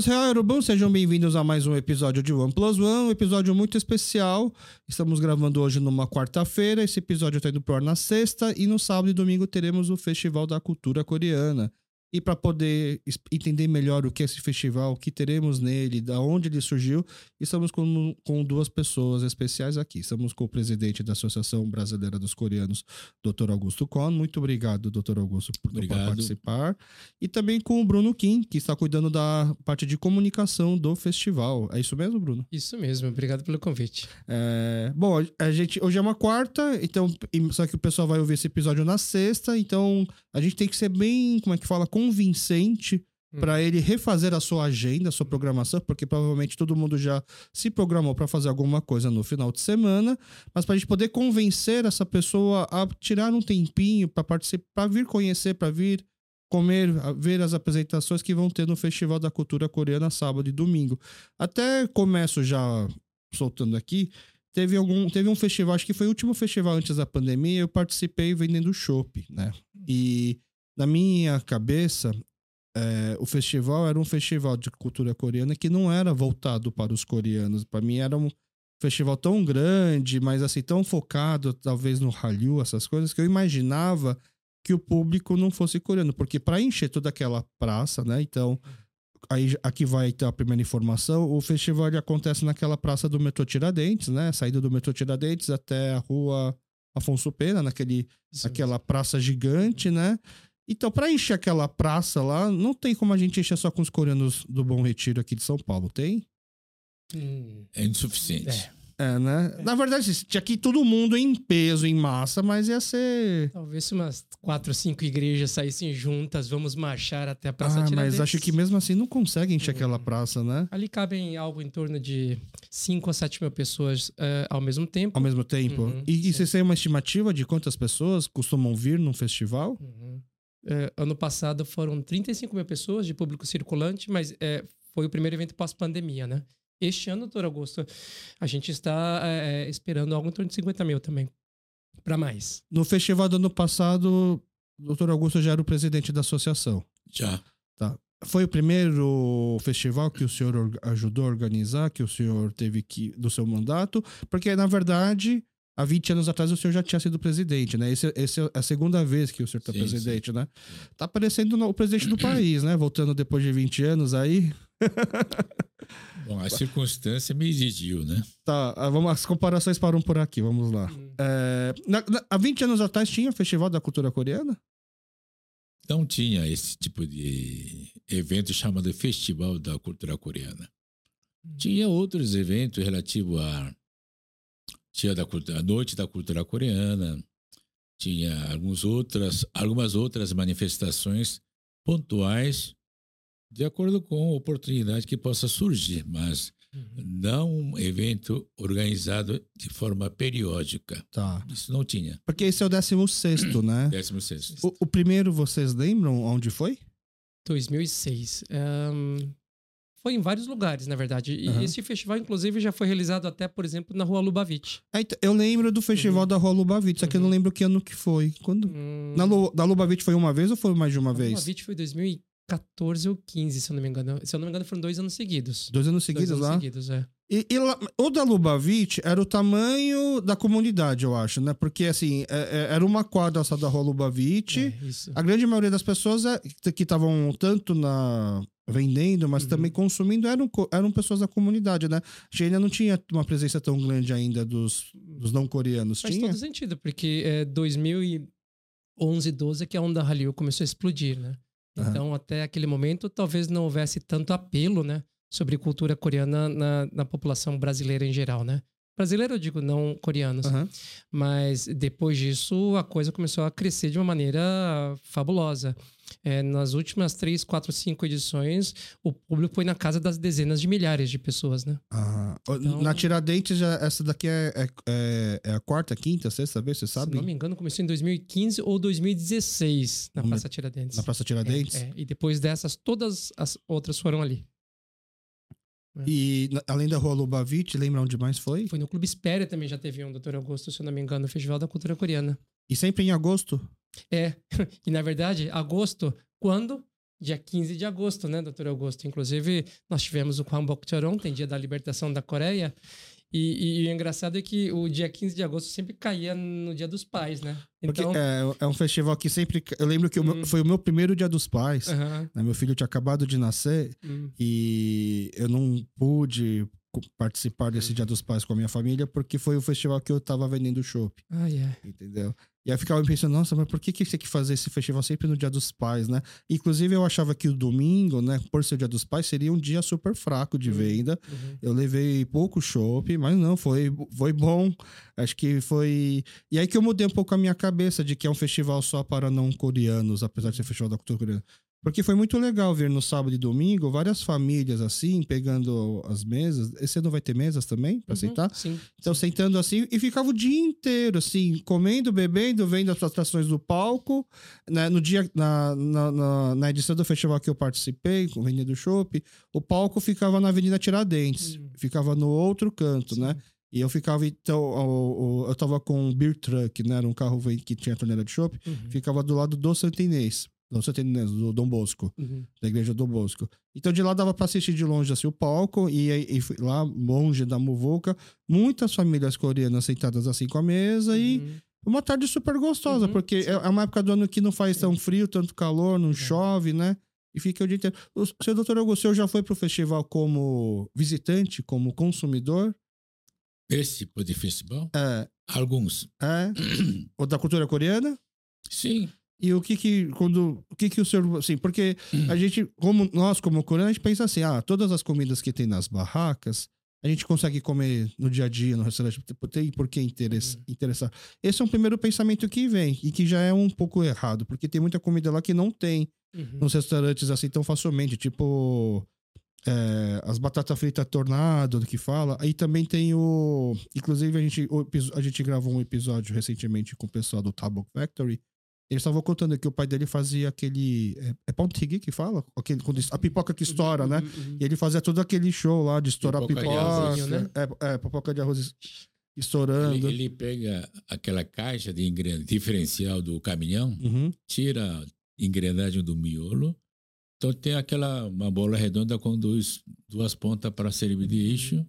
Annyeonghaseyo, Yorubão, sejam bem-vindos a mais um episódio de One Plus One, um episódio muito especial. Estamos gravando hoje numa quarta-feira, esse episódio está indo pro ar na sexta e no sábado e domingo teremos o Festival da Cultura Coreana. E para poder entender melhor o que é esse festival, o que teremos nele, da onde ele surgiu, estamos com, com duas pessoas especiais aqui. Estamos com o presidente da Associação Brasileira dos Coreanos, Dr. Augusto Kohn. Muito obrigado, Dr. Augusto, por, por, participar. E também com o Bruno Kim, que está cuidando da parte de comunicação do festival. É isso mesmo, Bruno? Isso mesmo. Obrigado pelo convite. É, bom, a gente hoje é uma quarta, então só que o pessoal vai ouvir esse episódio na sexta, então a gente tem que ser bem, como é que fala, convincente hum. para ele refazer a sua agenda, a sua programação, porque provavelmente todo mundo já se programou para fazer alguma coisa no final de semana, mas para a gente poder convencer essa pessoa a tirar um tempinho para participar, para vir conhecer, para vir comer, ver as apresentações que vão ter no Festival da Cultura Coreana sábado e domingo. Até começo já soltando aqui, teve algum teve um festival, acho que foi o último festival antes da pandemia, eu participei vendendo chopp, né? E na minha cabeça, é, o festival era um festival de cultura coreana que não era voltado para os coreanos. Para mim era um festival tão grande, mas assim tão focado talvez no Hallyu, essas coisas que eu imaginava que o público não fosse coreano, porque para encher toda aquela praça, né? Então, aí aqui vai então a primeira informação, o festival acontece naquela praça do metrô Tiradentes, né? Saída do metrô Tiradentes até a rua Afonso Pena, naquele, naquela praça gigante, né? Então, para encher aquela praça lá, não tem como a gente encher só com os coreanos do Bom Retiro aqui de São Paulo, tem? Hum. É insuficiente. É. É, né? É. Na verdade, assim, tinha aqui todo mundo em peso, em massa, mas ia ser. Talvez se umas quatro, cinco igrejas saíssem juntas, vamos marchar até a Praça ah, Tiradentes. Mas acho que mesmo assim não consegue encher hum. aquela praça, né? Ali cabem algo em torno de 5 a 7 mil pessoas uh, ao mesmo tempo. Ao mesmo tempo. Uhum, e, e vocês têm uma estimativa de quantas pessoas costumam vir num festival? Uhum. É, ano passado foram 35 mil pessoas de público circulante, mas é, foi o primeiro evento pós-pandemia, né? Este ano, doutor Augusto, a gente está é, é esperando algo em torno de 50 mil também, para mais. No festival do ano passado, o doutor Augusto já era o presidente da associação. Já. Tá. Foi o primeiro festival que o senhor ajudou a organizar, que o senhor teve que do seu mandato, porque na verdade há 20 anos atrás o senhor já tinha sido presidente, né? Esse, esse é a segunda vez que o senhor está presidente, sim. né? Tá parecendo o presidente do país, né? Voltando depois de 20 anos aí. Bom, a circunstância me exigiu, né? Tá, ah, vamos, as comparações param por aqui, vamos lá. É, na, na, há 20 anos atrás tinha o Festival da Cultura Coreana? Não tinha esse tipo de evento chamado Festival da Cultura Coreana. Hum. Tinha outros eventos relativos a tinha da, a Noite da Cultura Coreana, tinha algumas outras, algumas outras manifestações pontuais de acordo com a oportunidade que possa surgir, mas uhum. não um evento organizado de forma periódica. Tá. Isso não tinha. Porque esse é o 16 né? 16 o, o primeiro, vocês lembram onde foi? 2006. Um, foi em vários lugares, na verdade. E uhum. esse festival, inclusive, já foi realizado até, por exemplo, na Rua Lubavitch. É, então, eu lembro do festival uhum. da Rua Lubavitch, só que eu não uhum. lembro que ano que foi. Quando... Hum... Na Lu... da Lubavitch foi uma vez ou foi mais de uma a vez? Lubavitch foi 2014 ou 15, se eu não me engano. Se eu não me engano, foram dois anos seguidos. Dois anos seguidos dois anos lá? seguidos, é. E, e o da Lubavitch era o tamanho da comunidade, eu acho, né? Porque, assim, é, é, era uma quadra só da Rua Lubavitch. É, a grande maioria das pessoas é, que estavam tanto na vendendo, mas uhum. também consumindo, eram, eram pessoas da comunidade, né? A gente ainda não tinha uma presença tão grande ainda dos, dos não coreanos. Faz tinha? todo sentido, porque é 2011, 12 que a onda Hallyu começou a explodir, né? Então, uhum. até aquele momento, talvez não houvesse tanto apelo, né? Sobre cultura coreana na, na população brasileira em geral, né? Brasileiro, eu digo, não coreanos. Uhum. Mas depois disso, a coisa começou a crescer de uma maneira fabulosa. É, nas últimas três, quatro, cinco edições, o público foi na casa das dezenas de milhares de pessoas, né? Ah, então, na Tiradentes, essa daqui é, é, é, é, a quarta, quinta, sexta vez, você sabe? Se não me engano, começou em 2015 ou 2016 na Praça Tiradentes. Na Praça Tiradentes? É, é, e depois dessas, todas as outras foram ali. É. E além da Rua Lubavitch, lembra onde mais foi? Foi no Clube Espéria também já teve um, Doutor Augusto, se eu não me engano, no Festival da Cultura Coreana. E sempre em agosto? É, e na verdade, agosto, quando dia 15 de agosto, né, doutor Augusto? Inclusive, nós tivemos o Kwambok tem dia da libertação da Coreia. E, e, o engraçado é que o dia 15 de agosto sempre caía no dia dos pais, né? Então... Porque é, é um festival que sempre. Eu lembro que hum. o meu, uhum. foi o meu primeiro dia dos pais. Uhum. Né? Meu filho tinha acabado de nascer uhum. e eu não pude participar desse Dia dos Pais com a minha família porque foi o festival que eu tava vendendo chopp. Ah, yeah. Entendeu? E aí eu ficava pensando, nossa, mas por que, que tem que fazer esse festival sempre no Dia dos Pais, né? Inclusive, eu achava que o domingo, né, por ser o Dia dos Pais, seria um dia super fraco de uhum. venda. Uhum. Eu levei pouco chopp, mas não, foi, foi bom. Acho que foi. E aí que eu mudei um pouco a minha cabeça de que é um festival só para não coreanos, apesar de ser festival da cultura coreana. Porque foi muito legal ver no sábado e domingo várias famílias assim, pegando as mesas. Esse ano vai ter mesas também para uhum, sentar? Sim. Então, sim. sentando assim e ficava o dia inteiro, assim, comendo, bebendo, vendo as atrações do palco. Né? No dia, na, na, na, na edição do festival que eu participei, com o Avenida do Chopp, o palco ficava na Avenida Tiradentes, uhum. ficava no outro canto, né? sim. né? E eu ficava, então, eu tava com um beer truck, né? Era um carro que tinha torneira de chopp, uhum. ficava do lado do Santinês. Não, você tem do Dom Bosco, uhum. da igreja Dom Bosco. Então de lá dava para assistir de longe assim, o palco e, e, lá longe da muvuca, muitas famílias coreanas sentadas assim com a mesa uhum. e uma tarde super gostosa, uhum. porque é, é uma época do ano que não faz tão frio, tanto calor, não chove, né? E fica o dia inteiro. O seu doutor Augusto, já foi pro festival como visitante, como consumidor? Esse tipo de festival? É. Alguns. É. Ou da cultura coreana? Sim. E o que que, quando, o que que o senhor, assim, porque a gente, como nós como coreano, a gente pensa assim, ah, todas as comidas que tem nas barracas, a gente consegue comer no dia a dia, no restaurante, tipo, tem por que uhum. interessar. Esse é um primeiro pensamento que vem, e que já é um pouco errado, porque tem muita comida lá que não tem uhum. nos restaurantes assim tão facilmente, tipo é, as batatas fritas tornado, que fala. Aí também tem o. Inclusive, a gente, o, a gente gravou um episódio recentemente com o pessoal do Tabok Factory, eles estavam contando que o pai dele fazia aquele. É, é pão tigre que fala? Aquele, quando, a pipoca que estoura, né? Uhum. E ele fazia todo aquele show lá de estourar pipoca. pipoca de né? é, é, pipoca de arroz estourando. Ele, ele, pega aquela caixa de engrenagem diferencial do caminhão, uhum. tira a engrenagem do miolo. Então tem aquela uma bola redonda com dois, duas pontas para servir de eixo.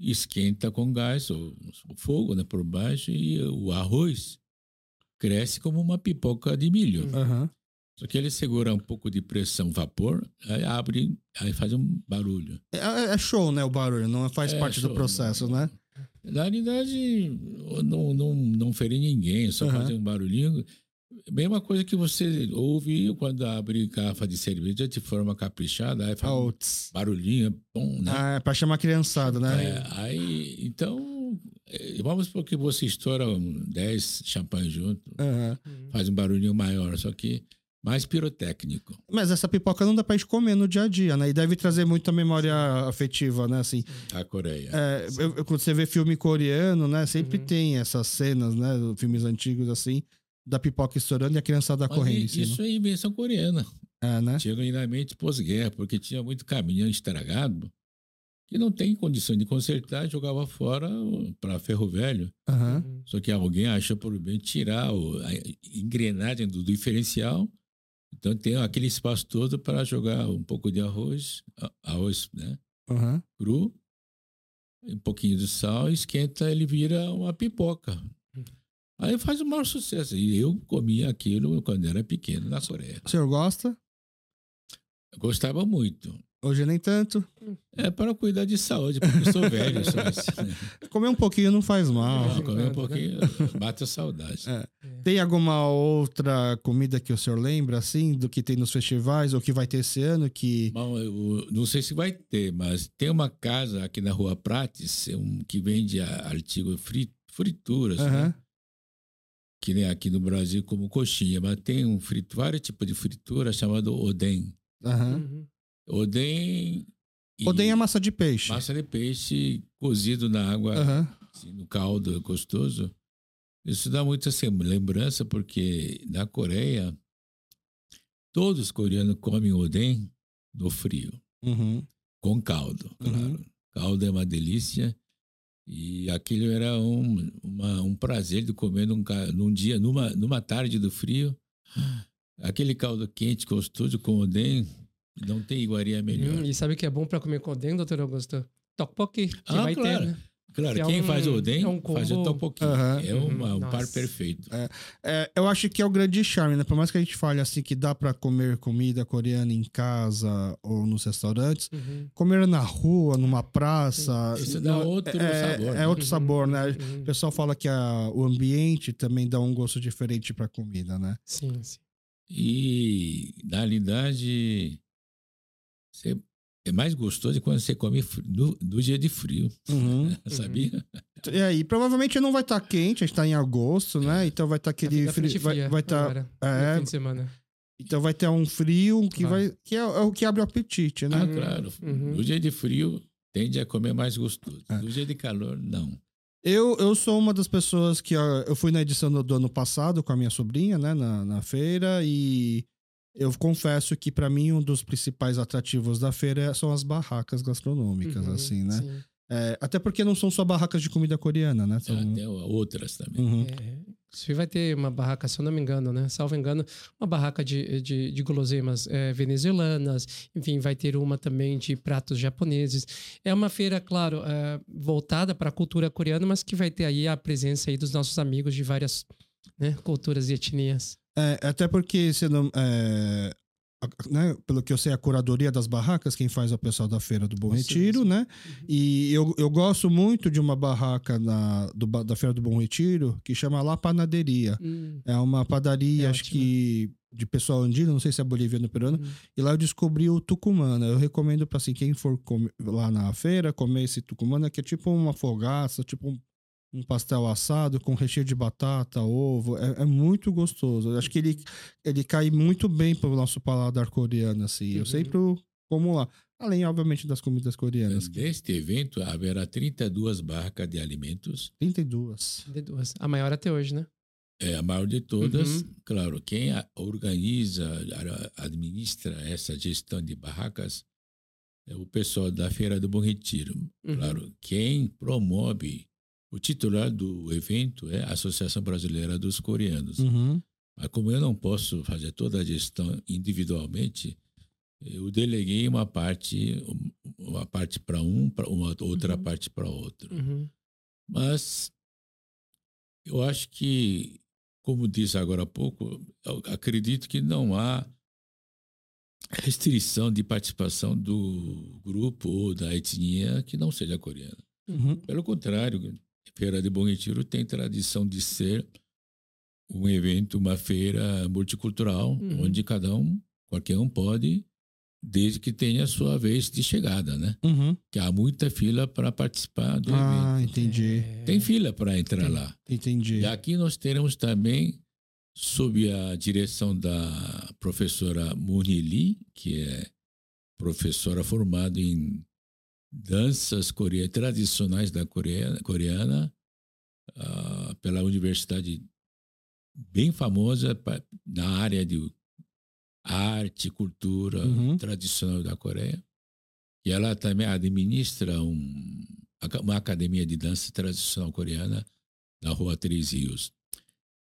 Esquenta com gás, ou, fogo né, por baixo, e o arroz cresce como uma pipoca de milho. Uhum. Só que ele segura um pouco de pressão, vapor, aí abre, aí faz um barulho. É, é, é show, né, o barulho, não faz é parte show, do processo, não, né? Na realidade, não, não, não ferir ninguém, só uhum. fazer um barulhinho. Mesma coisa que você ouve quando abre garrafa de cerveja de forma caprichada, aí faz um barulhinho, bom, né? Ah, é pra chamar criançada, né? É, aí, então, é, vamos porque você estoura 10 champanhes junto, uhum. faz um barulhinho maior, só que mais pirotécnico. Mas essa pipoca não dá pra gente comer no dia a dia, né? E deve trazer muita memória afetiva, né? Assim, a Coreia. É, eu, quando você vê filme coreano, né? Sempre uhum. tem essas cenas, né? Filmes antigos, assim, da pipoca estourando e a criançada Mas correndo. E, isso é invenção coreana. É, né? Genuinamente pós-guerra, porque tinha muito caminhão estragado que não tem condição de consertar, jogava fora para ferro velho. Uhum. Só que alguém achou por bem tirar o, a engrenagem do, diferencial. Então tem aquele espaço todo para jogar um pouco de arroz, arroz né? Uhum. cru, um pouquinho de sal, esquenta, ele vira uma pipoca. Aí faz o maior sucesso. E eu comia aquilo quando era pequeno na Coreia. O senhor gosta? Eu gostava muito. Hoje nem tanto. É para cuidar de saúde, porque eu sou velho. Sou assim, né? Comer um pouquinho não faz mal. Não, comer um pouquinho bate a saudade. É. Tem alguma outra comida que o senhor lembra, assim, do que tem nos festivais ou que vai ter esse ano? Que... Bom, eu, não sei se vai ter, mas tem uma casa aqui na Rua Prates um, que vende artigos frit, frituras, uhum. né? Que nem aqui no Brasil como coxinha, mas tem um frito, vários tipos de fritura chamado Oden. Uhum. Oden. Oden é massa de peixe. Massa de peixe cozido na água, uhum. assim, no caldo gostoso. Isso dá muita assim, lembrança, porque na Coreia, todos os coreanos comem oden no frio, uhum. com caldo, uhum. claro. Uhum. Caldo é uma delícia. E aquilo era um, uma, um prazer de comer num, num dia, numa, numa tarde do frio. Aquele caldo quente, gostoso, com oden, não tem iguaria melhor. Hum, e sabe o que é bom para comer com oden, doutor Augusto? Tteokbokki, que Ah, vai claro. ter, né? Claro, Que é quem um- faz o oden é um faz o combo- tteokbokki. Aham. É uma, um par perfeito. É, eu acho que é o grande charme, né? Por mais que a gente fale assim que dá pra comer comida coreana em casa ou nos restaurantes, Uhum. comer na rua, numa praça. Isso dá outro é, sabor, É né? outro sabor, né? Uhum. O pessoal fala que a- o ambiente também dá um gosto diferente pra comida, né? Sim, sim. E, na realidade, você- é mais gostoso quando você come no dia de frio, Uhum. sabia? E aí, provavelmente não vai estar quente, a gente tá em agosto, né? Então vai estar Vai aquele frio. Vai, vai tá, é. fim de semana. então vai ter um frio que Vai. vai. que é, é o que abre o apetite, né? Ah, Uhum. claro. Uhum. No dia de frio, tende a comer mais gostoso. É. No dia de calor, não. Eu, eu sou uma das pessoas que ó, eu fui na edição do, do ano passado com a minha sobrinha, né, na, na feira, e eu confesso que pra mim um dos principais atrativos da feira são as barracas gastronômicas, Uhum, assim, né? sim. É, até porque não são só barracas de comida coreana, né? São... Até outras também. Uhum. É, vai ter uma barraca, se eu não me engano, né? Salvo engano, uma barraca de, de, de guloseimas é, venezuelanas, enfim, vai ter uma também de pratos japoneses. É uma feira, claro, é, voltada para a cultura coreana, mas que vai ter aí a presença aí dos nossos amigos de várias né, culturas e etnias. É, até porque não. é, né, pelo que eu sei, a curadoria das barracas, quem faz é o pessoal da Feira do Bom Retiro, sim. né? E eu, eu gosto muito de uma barraca na, do da Feira do Bom Retiro que chama La Panaderia. Hum, É uma padaria, É acho ótimo. que de pessoal andino, não sei se é boliviano ou peruano. hum. E lá eu descobri o tucumana. Eu recomendo para assim, quem for comer- lá na feira comer esse tucumana, que é tipo uma fogaça, tipo um, um pastel assado com recheio de batata, ovo. É, é muito gostoso. Eu acho que ele, ele cai muito bem pro nosso paladar coreano, assim. Eu Uhum. sempre como lá. Além, obviamente, das comidas coreanas. Neste evento, haverá 32 barracas de alimentos. 32. De duas. A maior até hoje, né? É a maior de todas. Uhum. Claro, quem organiza, administra essa gestão de barracas é o pessoal da Feira do Bom Retiro. Uhum. Claro, quem promove, o titular do evento é a Associação Brasileira dos Coreanos. Uhum. Mas como eu não posso fazer toda a gestão individualmente, eu deleguei uma parte, uma parte para um, pra uma outra Uhum. parte para outro. Uhum. Mas eu acho que, como disse agora há pouco, acredito que não há restrição de participação do grupo ou da etnia que não seja coreana. Uhum. Pelo contrário, Feira de Bom Retiro tem tradição de ser um evento, uma feira multicultural, Uhum. onde cada um, qualquer um pode, desde que tenha a sua vez de chegada, né? Uhum. Que há muita fila para participar do Ah, evento. entendi. É, Tem fila para entrar lá. Entendi. E aqui nós teremos também, sob a direção da professora Muni Lee, que é professora formada em danças coreanas, tradicionais da Coreia, coreana, ah, pela universidade bem famosa pa- na área de arte, cultura Uhum. tradicional da Coreia. E ela também administra um, uma academia de dança tradicional coreana na Rua Três Rios.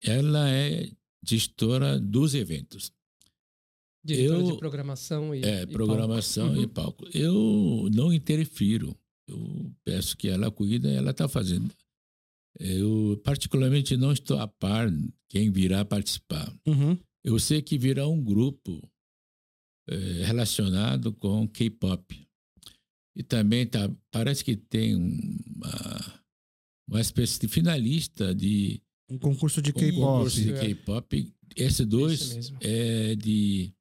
Ela é gestora dos eventos. Diretora eu- de programação e. É, e programação palco. e Uhum. palco. Eu não interfiro. Eu peço que ela cuida, ela está fazendo. Eu, particularmente, não estou a par quem virá participar. Uhum. Eu sei que virá um grupo eh, relacionado com K-pop. E também tá, parece que tem uma, uma espécie de finalista de Um concurso de um K-pop. concurso de É. K-pop. Esse Isso dois é de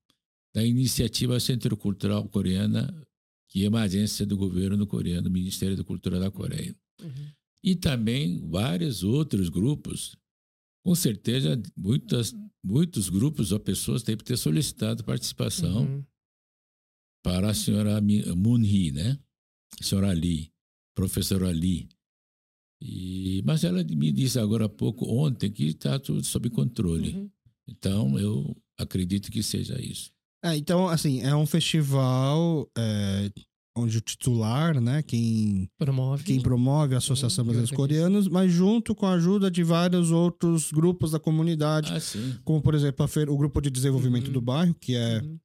da iniciativa Centro Cultural Coreana, que é uma agência do governo coreano, Ministério da Cultura da Coreia. Uhum. E também vários outros grupos. Com certeza, muitas, muitos grupos ou pessoas têm que ter solicitado participação Uhum. para a senhora Mi- Moon Hee, né? senhora Lee, professora Lee. E, mas ela me disse agora há pouco, ontem, que está tudo sob controle. Uhum. Então, eu acredito que seja isso. É, então, assim, é um festival é, onde o titular, né, quem Promove. quem promove a Associação Brasileira dos. Coreanos, mas junto com a ajuda de vários outros grupos da comunidade, Ah, como por exemplo a feira- o grupo de desenvolvimento Uhum. do bairro, que é Uhum.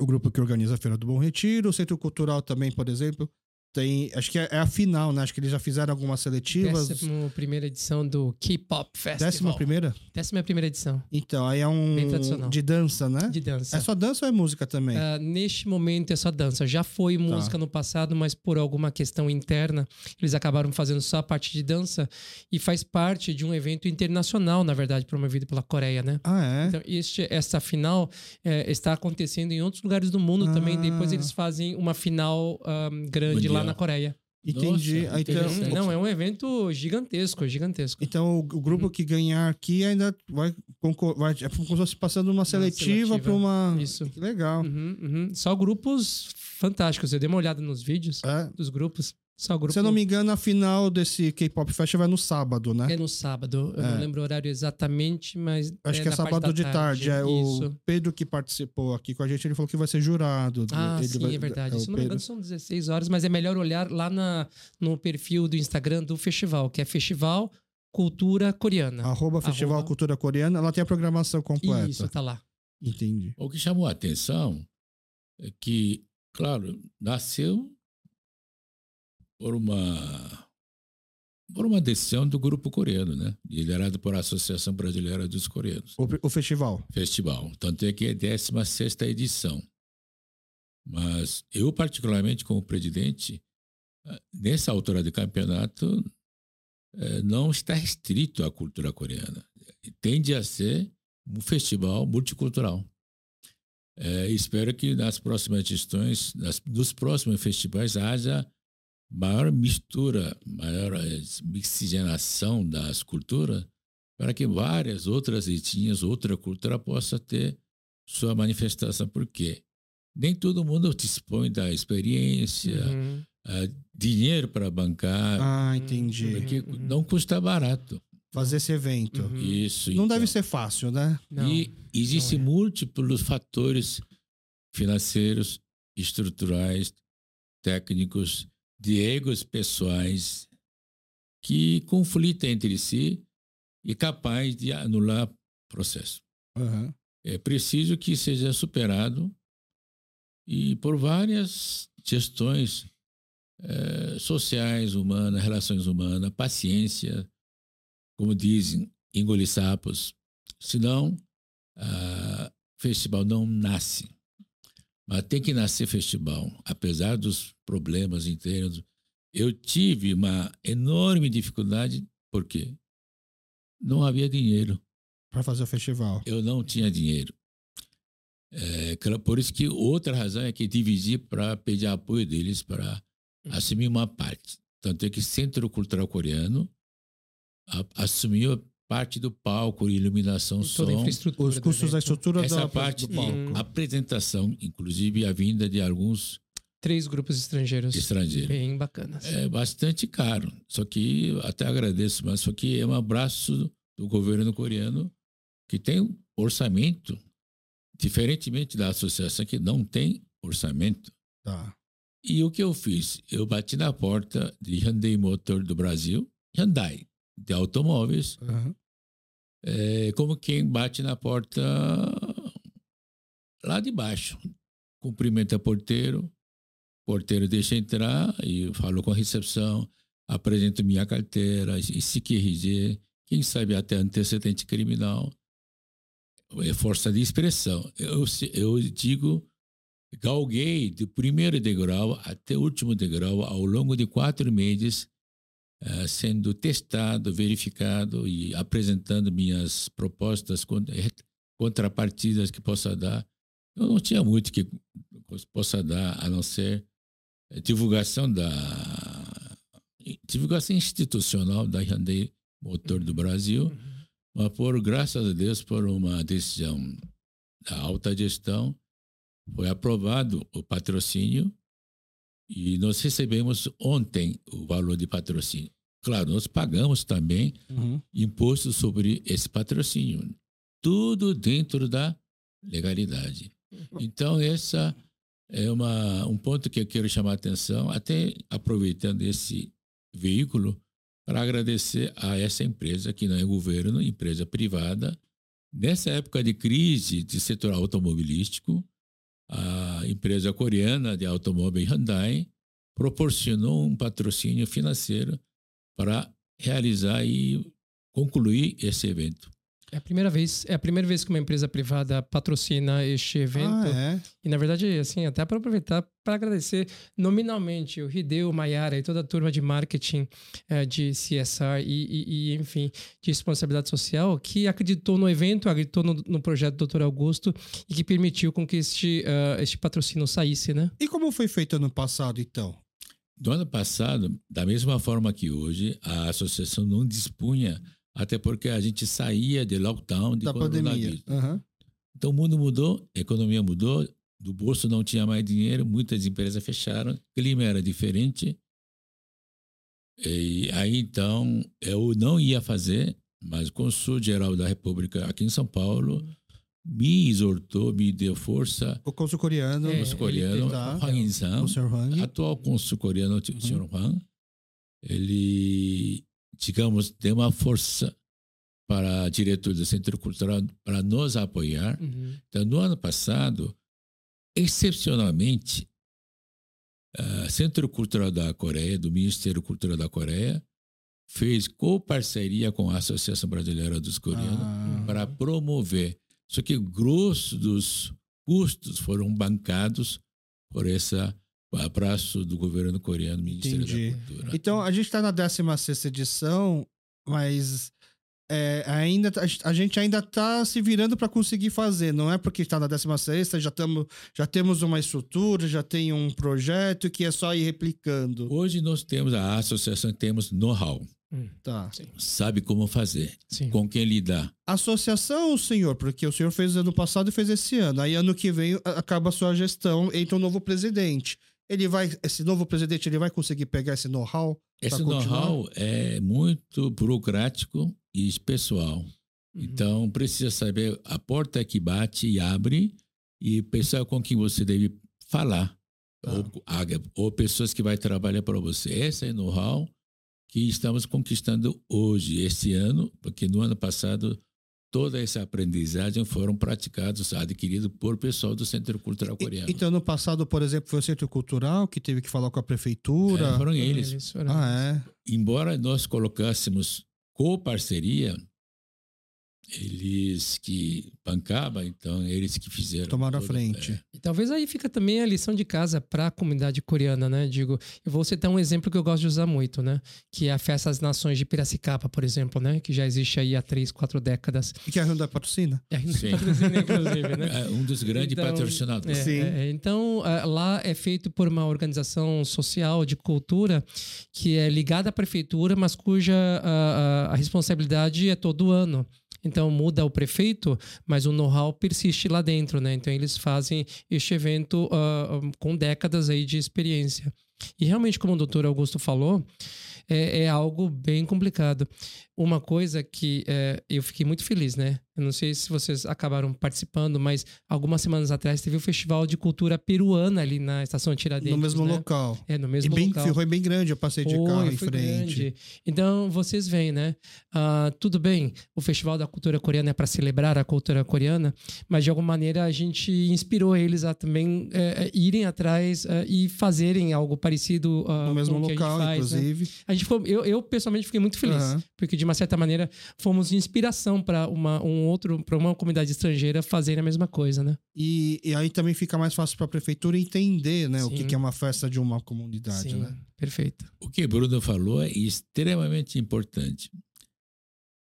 o grupo que organiza a Feira do Bom Retiro, o Centro Cultural também, por exemplo, tem, acho que é, é a final, né? Acho que eles já fizeram algumas seletivas. Décima primeira edição do K-Pop Festival. Décima primeira? Décima primeira edição Então, aí é um Bem tradicional. de dança, né? de dança. É só dança ou é música também? Ah, neste momento é só dança. Já foi Tá. música no passado, mas por alguma questão interna, eles acabaram fazendo só a parte de dança e faz parte de um evento internacional, na verdade, promovido pela Coreia, né? Ah, é? Então, este, essa final eh, está acontecendo em outros lugares do mundo também. Depois Ah. eles fazem uma final ahm, grande lá Na Coreia. Entendi. Nossa, Ah, então, interessante. Não, é um evento gigantesco, gigantesco. então, o, o grupo que ganhar aqui ainda vai, concor- vai é como se fosse passando uma seletiva seletiva. para uma. Isso. Que legal. Uhum, uhum. Só grupos fantásticos. Eu dei uma olhada nos vídeos É. dos grupos. Só grupo. Se eu não me engano, a final desse K-Pop Festival é no sábado, né? É no sábado. Eu É. não lembro o horário exatamente, mas. Acho que é na parte sábado de tarde. É o Isso. Pedro que participou aqui com a gente, ele falou que vai ser jurado. Ah, Ele sim, vai- é verdade. o Se não me engano, são 16 horas, mas é melhor olhar lá na, no perfil do Instagram do festival, que é Festival Cultura Coreana. Arroba Festival Arroba. Cultura Coreana, ela tem a programação completa. Isso, tá lá. Entendi. O que chamou a atenção é que, claro, nasceu por uma por uma decisão do grupo coreano, né? Liderado por a Associação Brasileira dos Coreanos. O, o festival. Festival. Tanto é que é a 16 edição. Mas eu, particularmente, como presidente, eh, nessa altura do campeonato, eh, não está restrito à cultura coreana. Tende a ser um festival multicultural. Eh, espero que nas próximas gestões, nas, nos próximos festivais, haja maior mistura, maior eh, mixigenação das culturas, para que várias outras etnias, outra cultura possa ter sua manifestação. Por quê? Nem todo mundo dispõe da experiência, Uhum. ah, dinheiro para bancar, Ah, entendi. porque uhum. não custa barato. Fazer esse evento. Uhum. Isso. Não então. deve ser fácil, né? Não. E existem é. múltiplos fatores financeiros, estruturais, técnicos, de egos pessoais que conflitam entre si e capaz de anular o processo. Aham. É preciso que seja superado e por várias gestões eh, sociais, humanas, relações humanas, paciência, como dizem, engolir sapos. Senão, o festival não nasce. Mas tem que nascer festival, apesar dos problemas internos. Eu tive uma enorme dificuldade, porque não havia dinheiro Pra fazer o festival. eu não tinha dinheiro. É, por isso que outra razão é que dividi para pedir apoio deles para assumir uma parte. Tanto é que Centro Cultural Coreano a- assumiu parte do palco, iluminação, Toda a som, infraestrutura. Os custos da estrutura essa da, parte do palco. Hum. apresentação, inclusive a vinda de alguns Três grupos estrangeiros. estrangeiros. Bem bacanas. É bastante caro. Só que eu até agradeço, mas só que é um abraço do governo coreano que tem um orçamento, diferentemente da associação que não tem orçamento. Tá. E o que eu fiz? Eu bati na porta de Hyundai Motor do Brasil, Hyundai, de automóveis, Aham. é, como quem bate na porta lá de baixo. Cumprimenta porteiro, porteiro deixa entrar e falo com a recepção, apresento minha carteira, esse RG, quem sabe até antecedente criminal. É força de expressão. Eu, eu digo, galguei do primeiro degrau até o último degrau ao longo de quatro meses, eh, sendo testado, verificado e apresentando minhas propostas, eh, contrapartidas que possa dar. Eu não tinha muito que possa dar, a não ser eh, divulgação da divulgação institucional da Hyundai Motor do Brasil, Uhum. mas por graças a Deus por uma decisão da alta gestão foi aprovado o patrocínio e nós recebemos ontem o valor de patrocínio. Claro, nós pagamos também Uhum. imposto sobre esse patrocínio. Tudo dentro da legalidade. Então, essa é uma, um ponto que eu quero chamar a atenção, até aproveitando esse veículo, para agradecer a essa empresa, que não é governo, empresa privada. Nessa época de crise de setor automobilístico, a empresa coreana de automóvel Hyundai proporcionou um patrocínio financeiro para realizar e concluir esse evento. É a primeira vez, é a primeira vez que uma empresa privada patrocina este evento. Ah, é? E na verdade, assim, até para aproveitar para agradecer nominalmente o Hideo, o Maiara e toda a turma de marketing eh, de CSR e, e, e, enfim, de responsabilidade social que acreditou no evento, acreditou no, no projeto do Dr. Augusto e que permitiu com que este, uh, este patrocínio saísse, né? E como foi feito ano passado, então? Do ano passado, da mesma forma que hoje, a associação não dispunha até porque a gente saía de lockdown de da pandemia. Uhum. Então o mundo mudou, a economia mudou, do bolso não tinha mais dinheiro, muitas empresas fecharam, o clima era diferente. E aí então eu não ia fazer, mas o Consul Geral da República aqui em São Paulo me exortou, me deu força. O consul coreano, o consul coreano, tá, Hwang In-san. Hwang. atual consul coreano, o uhum. Sr. Hwang, ele digamos, dê uma força para a diretoria do Centro Cultural para nos apoiar. Uhum. Então, no ano passado, excepcionalmente, o Centro Cultural da Coreia, do Ministério Cultural da Coreia, fez co-parceria com a Associação Brasileira dos Coreanos ah. para promover. Só que grosso dos custos foram bancados por essa abraço do governo coreano, Ministério Entendi. da Cultura. Então, a gente está na 16 edição, mas é, ainda tá, a gente ainda está se virando para conseguir fazer. Não é porque está na 16 já, tamo, já temos uma estrutura, já tem um projeto que é só ir replicando. Hoje nós temos, a associação temos know-how. Hum, tá. Sabe como fazer, Sim. com quem lidar. Associação, senhor, porque o senhor fez ano passado e fez esse ano. Aí ano que vem acaba a sua gestão, entra um novo presidente ele vai, esse novo presidente, ele vai conseguir pegar esse know-how? Esse know-how é muito burocrático e pessoal. Uhum. Então, precisa saber a porta que bate e abre e o pessoal com quem você deve falar. Ah. Ou, ou, pessoas que vai trabalhar para você. Esse é know-how que estamos conquistando hoje, esse ano, porque no ano passado toda essa aprendizagem foram praticados, adquiridos por pessoal do Centro Cultural Coreano. Então, no passado, por exemplo, foi o Centro Cultural que teve que falar com a prefeitura? É, foram eles. eles foram ah, é? Embora nós colocássemos co-parceria, eles que bancavam, então eles que fizeram. Tomaram a frente. É. E talvez aí fica também a lição de casa para a comunidade coreana, né? Digo, eu vou citar um exemplo que eu gosto de usar muito, né? Que é a Festa das Nações de Piracicaba, por exemplo, né? Que já existe aí há três, quatro décadas. E que a Hyundai patrocina. É, a Hyundai patrocina, inclusive, né? É um dos grandes então, patrocinadores. É, Sim. É, então, lá é feito por uma organização social de cultura que é ligada à prefeitura, mas cuja a, a, a responsabilidade é todo ano. Então muda o prefeito, mas o know-how persiste lá dentro, né? Então eles fazem este evento uh, com décadas aí de experiência. E realmente, como o doutor Augusto falou, é, é algo bem complicado. Uma coisa que é, eu fiquei muito feliz, né? Eu não sei se vocês acabaram participando, mas algumas semanas atrás teve o Festival de Cultura Peruana ali na Estação Tiradentes. No mesmo né? local. É, no mesmo e bem, local. Foi bem grande, eu passei de foi, carro em foi frente. Grande. Então, vocês veem, né? Uh, tudo bem, o Festival da Cultura Coreana é para celebrar a cultura coreana, mas de alguma maneira a gente inspirou eles a também uh, irem atrás uh, e fazerem algo parecido no mesmo local, a faz, né? inclusive. Né? A gente ficou, eu, eu, pessoalmente fiquei muito feliz, uhum. porque de uma certa maneira fomos de inspiração para uma um outro para uma comunidade estrangeira fazerem a mesma coisa, né? E, e aí também fica mais fácil para a prefeitura entender, né, Sim. o que, que, é uma festa de uma comunidade, Sim, né? Perfeito. O que Bruno falou é extremamente importante.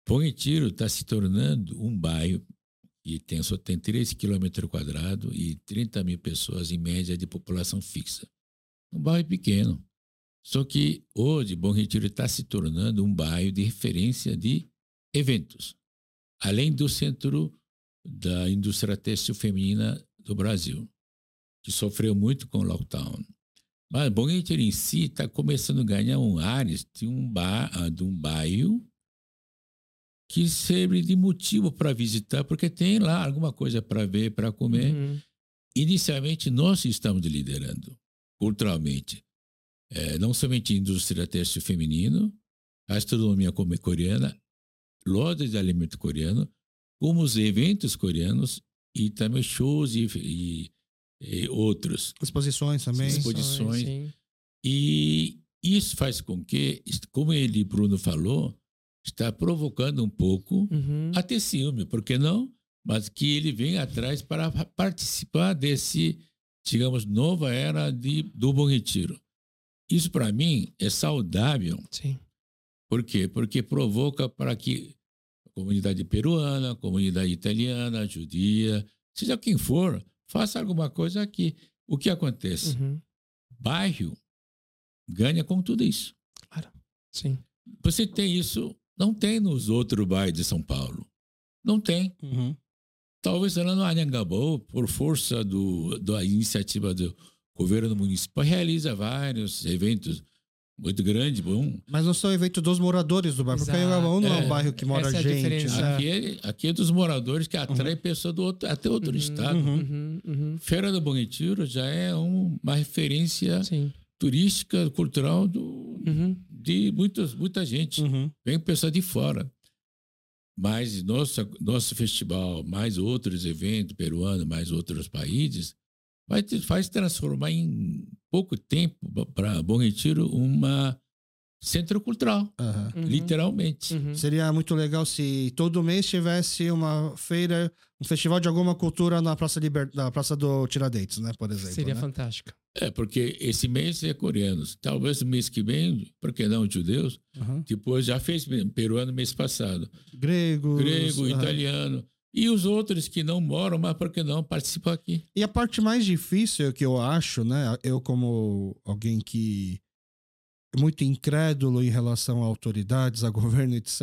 Bom Retiro está se tornando um bairro que tem, só tem 3 km quadrados e 30 mil pessoas em média de população fixa. Um bairro pequeno. Só que hoje Bom Retiro está se tornando um bairro de referência de eventos, além do centro da indústria têxtil feminina do Brasil, que sofreu muito com o lockdown. Mas Bom Retiro em si está começando a ganhar um ar de um, bar, ah, de um bairro que serve de motivo para visitar, porque tem lá alguma coisa para ver, para comer. Uhum. inicialmente nós estamos liderando culturalmente, é, não somente indústria têxtil feminino, a astronomia coreana, lojas de alimento coreano, como os eventos coreanos e também shows e, e, e outros. Exposições também. Exposições. Sim. E isso faz com que, como ele, Bruno, falou, está provocando um pouco uhum. até ciúme, por que não? Mas que ele vem atrás para participar desse, digamos, nova era de, do Bom Retiro. Isso, para mim, é saudável. Sim. Por quê? Porque provoca para que a comunidade peruana, a comunidade italiana, judia, seja quem for, faça alguma coisa aqui. O que acontece? Uhum. Bairro ganha com tudo isso. Claro. Sim. Você tem isso, não tem nos outros bairros de São Paulo. Não tem. Uhum. Talvez lá no Anhangabaú, por força do, da iniciativa do governo municipal, realiza vários eventos muito grandes, bom. Mas não são eventos dos moradores do bairro, Exato. porque não é, é um bairro que mora Essa gente. É aqui, é, aqui é dos moradores que atrai uhum. pessoas do outro, até outro uhum, estado. Uhum, uhum, Feira do Bom Retiro já é um, uma referência Sim turística, cultural do, uhum. de muitas, muita gente. Uhum. Vem pessoa de fora. Mas nosso, nosso festival, mais outros eventos peruanos, mais outros países, vai faz transformar em pouco tempo para Bom Retiro uma centro cultural, uhum. literalmente. Uhum. Seria muito legal se todo mês tivesse uma feira, um festival de alguma cultura na Praça, Liber... na Praça do Tiradentes, né, por exemplo. Seria né? fantástico. É, porque esse mês é coreanos. Talvez no mês que vem, por que não judeus? Uhum. Depois já fez peruano mês passado. Gregos. Grego, uhum. italiano. E os outros que não moram, mas por que não participam aqui? E a parte mais difícil que eu acho, né? Eu, como alguém que é muito incrédulo em relação a autoridades, a governo, etc.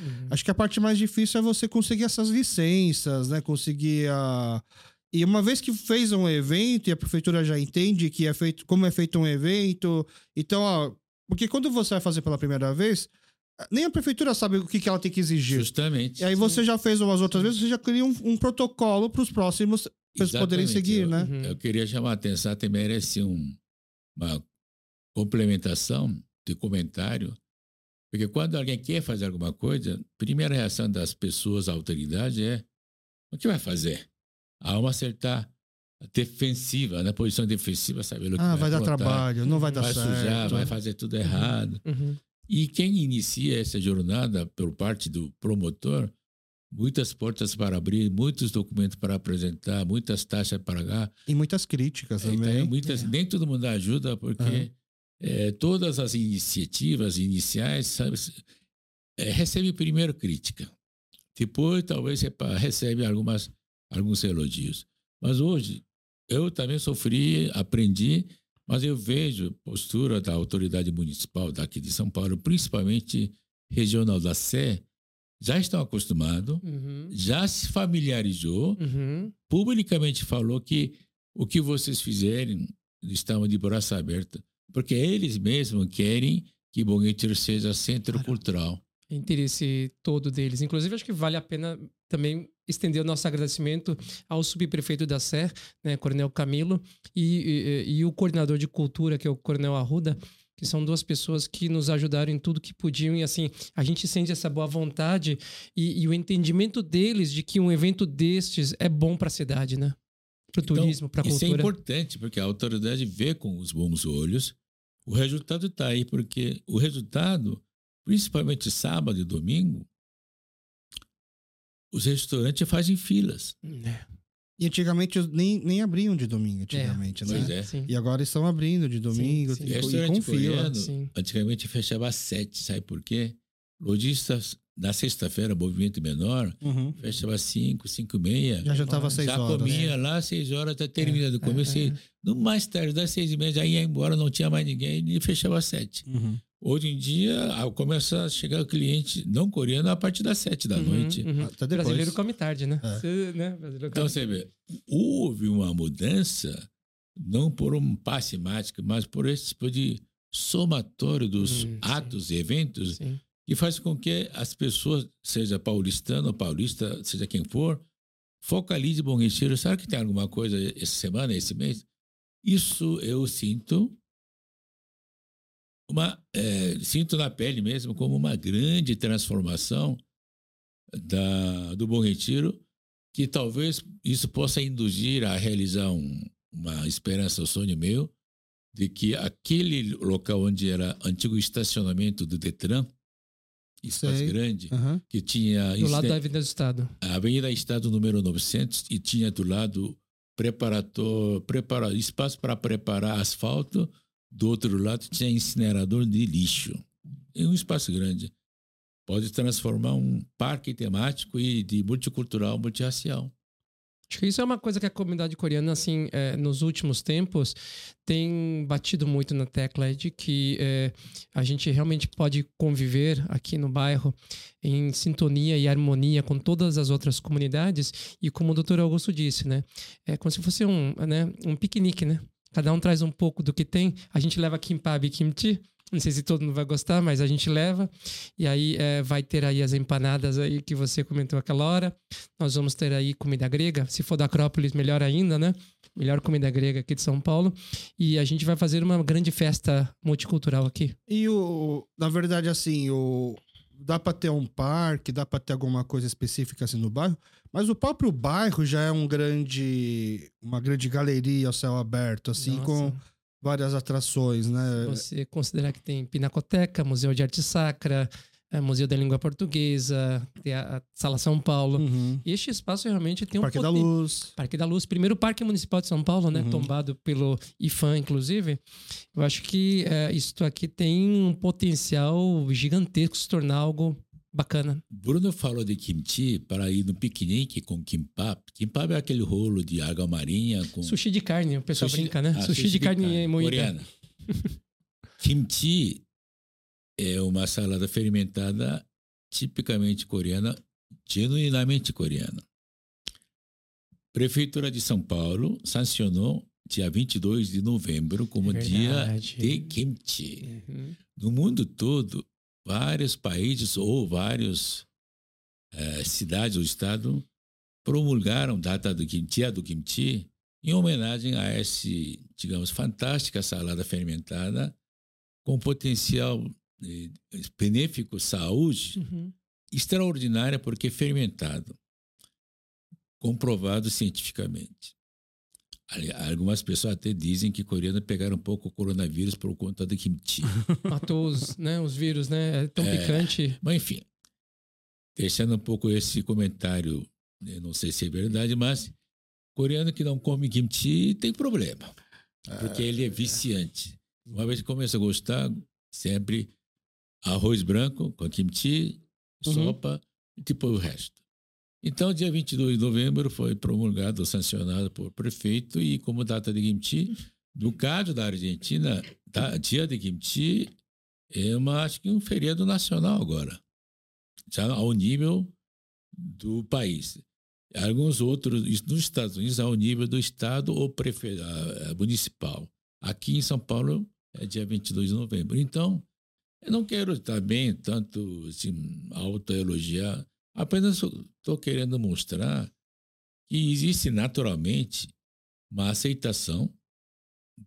Uhum. Acho que a parte mais difícil é você conseguir essas licenças, né? Conseguir a e uma vez que fez um evento e a prefeitura já entende que é feito, como é feito um evento, então, ó, porque quando você vai fazer pela primeira vez, nem a prefeitura sabe o que, que ela tem que exigir. Justamente. E aí você já fez umas outras vezes, você já cria um, um protocolo para os próximos eles poderem seguir, eu, né? Uhum. Eu queria chamar a atenção, até merece um, uma complementação de comentário, porque quando alguém quer fazer alguma coisa, a primeira reação das pessoas, a autoridade é: o que vai fazer? há uma certa defensiva, na posição defensiva, sabe? Ah, vai, vai dar trabalho, não vai dar vai certo. Vai sujar, vai fazer tudo errado. Uhum. E quem inicia essa jornada por parte do promotor, muitas portas para abrir, muitos documentos para apresentar, muitas taxas para pagar. E muitas críticas também. Então, muitas, é. Nem todo mundo ajuda, porque uhum. é, todas as iniciativas iniciais sabe, é, recebe primeiro crítica. Depois, talvez, recebe algumas alguns elogios. Mas hoje, eu também sofri, aprendi, mas eu vejo a postura da autoridade municipal daqui de São Paulo, principalmente regional da Sé, já estão acostumados, uhum. já se familiarizou, uhum. publicamente falou que o que vocês fizerem estão de braço aberto, porque eles mesmos querem que Retiro seja centro claro. cultural. Interesse todo deles. Inclusive, acho que vale a pena também estender o nosso agradecimento ao subprefeito da Sé, né, Coronel Camilo, e, e, e, o coordenador de cultura, que é o Coronel Arruda, que são duas pessoas que nos ajudaram em tudo que podiam. E assim, a gente sente essa boa vontade e, e o entendimento deles de que um evento destes é bom para a cidade, né? Para o então, turismo, para a cultura. Isso é importante, porque a autoridade vê com os bons olhos. O resultado está aí, porque o resultado, principalmente sábado e domingo, os restaurantes fazem filas. É. E antigamente nem, nem abriam de domingo, antigamente, é, né? Pois é. E agora estão abrindo de domingo sim, sim. E, e com fila. Antigamente fechava às sete, sabe por quê? Lojistas, na sexta-feira, movimento menor, uhum. fechava às cinco, cinco e meia. Já jantava às seis já horas. Já comia é. lá às seis horas, até terminando. É, Comecei, é, no mais tarde, das seis e meia, já ia embora, não tinha mais ninguém e fechava às sete. Uhum. Hoje em dia, começa a chegar o cliente não coreano a partir das sete da uhum, noite. Uhum. Até brasileiro come tarde, né? É. Você, né? então, você vê, houve uma mudança, não por um passe mágico, mas por esse tipo de somatório dos hum, atos e eventos sim. que faz com que as pessoas, seja paulistano ou paulista, seja quem for, focalize Bom Retiro. Será que tem alguma coisa essa semana, esse mês? Isso eu sinto uma é, sinto na pele mesmo como uma grande transformação da, do Bom Retiro, que talvez isso possa induzir a realizar um, uma esperança, um sonho meu, de que aquele local onde era antigo estacionamento do Detran, espaço Sei. grande, uhum. que tinha... Do lado da Avenida do Estado. A Avenida Estado número 900, e tinha do lado preparator, prepara, espaço para preparar asfalto, do outro lado tinha incinerador de lixo. Em um espaço grande. Pode transformar um parque temático e de multicultural, multirracial. Acho que isso é uma coisa que a comunidade coreana, assim, é, nos últimos tempos, tem batido muito na tecla de que é, a gente realmente pode conviver aqui no bairro em sintonia e harmonia com todas as outras comunidades. E como o doutor Augusto disse, né? É como se fosse um, né, um piquenique, né? Cada um traz um pouco do que tem. A gente leva kimbap e kimchi. Não sei se todo mundo vai gostar, mas a gente leva. E aí é, vai ter aí as empanadas aí que você comentou aquela hora. Nós vamos ter aí comida grega. Se for da Acrópolis, melhor ainda, né? Melhor comida grega aqui de São Paulo. E a gente vai fazer uma grande festa multicultural aqui. E o, na verdade, assim, o, dá para ter um parque, dá para ter alguma coisa específica assim no bairro, mas o próprio bairro já é um grande, uma grande galeria ao céu aberto, assim, Nossa. com várias atrações, né? Você considerar que tem Pinacoteca, Museu de Arte Sacra, Museu da Língua Portuguesa, tem a, Sala São Paulo. Uhum. E este espaço realmente tem Parque um Parque da Luz. Parque da Luz, primeiro Parque Municipal de São Paulo, né? Uhum. Tombado pelo IFAM, inclusive. Eu acho que é, isso aqui tem um potencial gigantesco de se tornar algo bacana. Bruno falou de kimchi para ir no piquenique com kimbap. Kimbap é aquele rolo de água marinha com... Sushi de carne, o pessoal sushi... brinca, né? Ah, sushi, sushi, de, carne, carne moída. Coreana. kimchi é uma salada fermentada tipicamente coreana, genuinamente coreana. Prefeitura de São Paulo sancionou dia 22 de novembro como é dia de kimchi. Uhum. No mundo todo, vários países ou várias eh, cidades ou estados promulgaram data do kimchi, dia do kimchi, em homenagem a essa, digamos, fantástica salada fermentada com potencial benéfico saúde uhum. extraordinária porque fermentado, comprovado cientificamente. Algumas pessoas até dizem que coreanos pegaram um pouco o coronavírus por conta do kimchi. Matou os, né, os vírus, né? É tão é, picante. Mas enfim, deixando um pouco esse comentário, né, não sei se é verdade, mas coreano que não come kimchi tem problema, porque ele é viciante. Uma vez que começa a gostar, sempre arroz branco com kimchi, uhum. sopa e tipo o resto. Então, dia 22 de novembro foi promulgado, sancionado por prefeito e como data de kimchi, no caso da Argentina, tá, dia de kimchi é uma, acho que um feriado nacional agora, já ao nível do país. Alguns outros, nos Estados Unidos, ao nível do estado ou prefe... municipal. Aqui em São Paulo é dia 22 de novembro. Então, eu não quero também tanto assim, autoelogiar, apenas estou querendo mostrar que existe naturalmente uma aceitação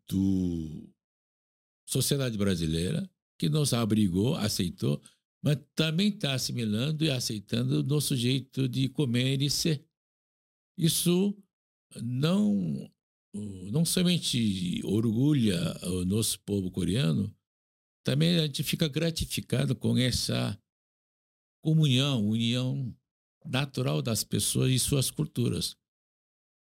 do sociedade brasileira que nos abrigou, aceitou, mas também está assimilando e aceitando o nosso jeito de comer e ser. Isso não não somente orgulha o nosso povo coreano, também a gente fica gratificado com essa comunhão, união natural das pessoas e suas culturas.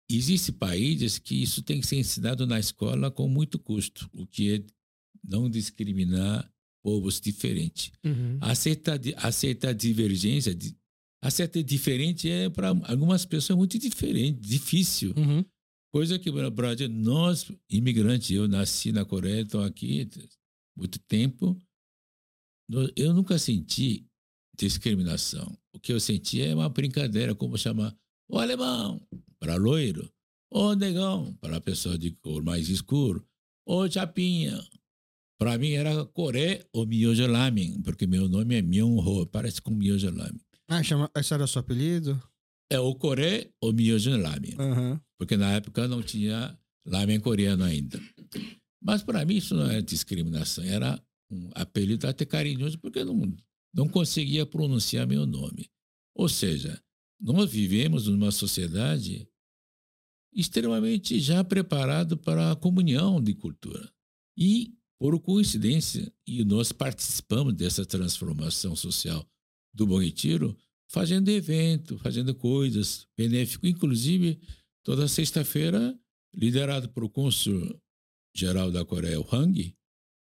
Existem países que isso tem que ser ensinado na escola com muito custo, o que é não discriminar povos diferentes. Uhum. Aceitar, aceitar divergência, aceitar diferente é para algumas pessoas muito diferente, difícil. Uhum. Coisa que no Brasil, nós, imigrantes, eu nasci na Coreia, estou aqui, muito tempo, eu nunca senti discriminação. O que eu senti é uma brincadeira, como chamar o alemão para loiro, o negão para a pessoa de cor mais escuro, o chapinha. Para mim era Coré ou Miojo Lamin, porque meu nome é Myung-ho, parece com Miojo Lamin. Ah, chama, esse era o seu apelido? é o Coré ou Myojo Ramen. Aham. Porque na época não tinha ramen coreano ainda. Mas para mim isso não é discriminação, era um apelido até carinhoso, porque não, não conseguia pronunciar meu nome. Ou seja, nós vivemos numa sociedade extremamente já preparado para a comunhão de cultura. E, por coincidência, e nós participamos dessa transformação social do Bom Retiro, fazendo evento, fazendo coisas benéficas, inclusive toda sexta-feira, liderado por o cônsul geral da Coreia, o Hang,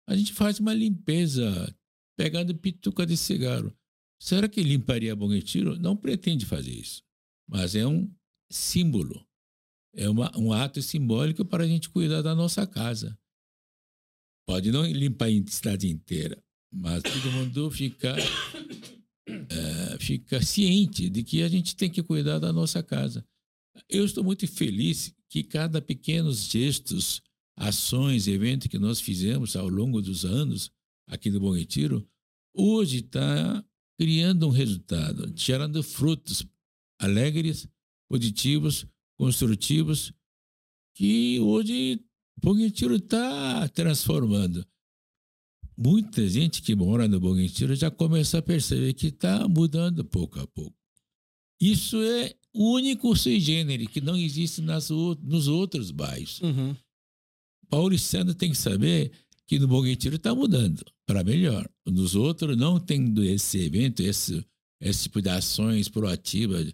a gente faz uma limpeza pegando pituca de cigarro. Será que limparia Bom Retiro? Não pretende fazer isso, mas é um símbolo, é uma, um ato simbólico para a gente cuidar da nossa casa. Pode não limpar a cidade inteira, mas todo mundo fica, é, fica ciente de que a gente tem que cuidar da nossa casa. Eu estou muito feliz que cada pequenos gestos, ações, eventos que nós fizemos ao longo dos anos aqui no Bom Retiro, hoje está criando um resultado, gerando frutos alegres, positivos, construtivos, que hoje Bom Retiro está transformando. Muita gente que mora no Bom Retiro já começa a perceber que está mudando pouco a pouco. Isso é o único sui generis que não existe nas, nos outros bairros. Uhum. Paulistano tem que saber que no Bom Retiro está mudando para melhor. Nos outros, não tendo esse evento, esse, esse tipo de ações proativas,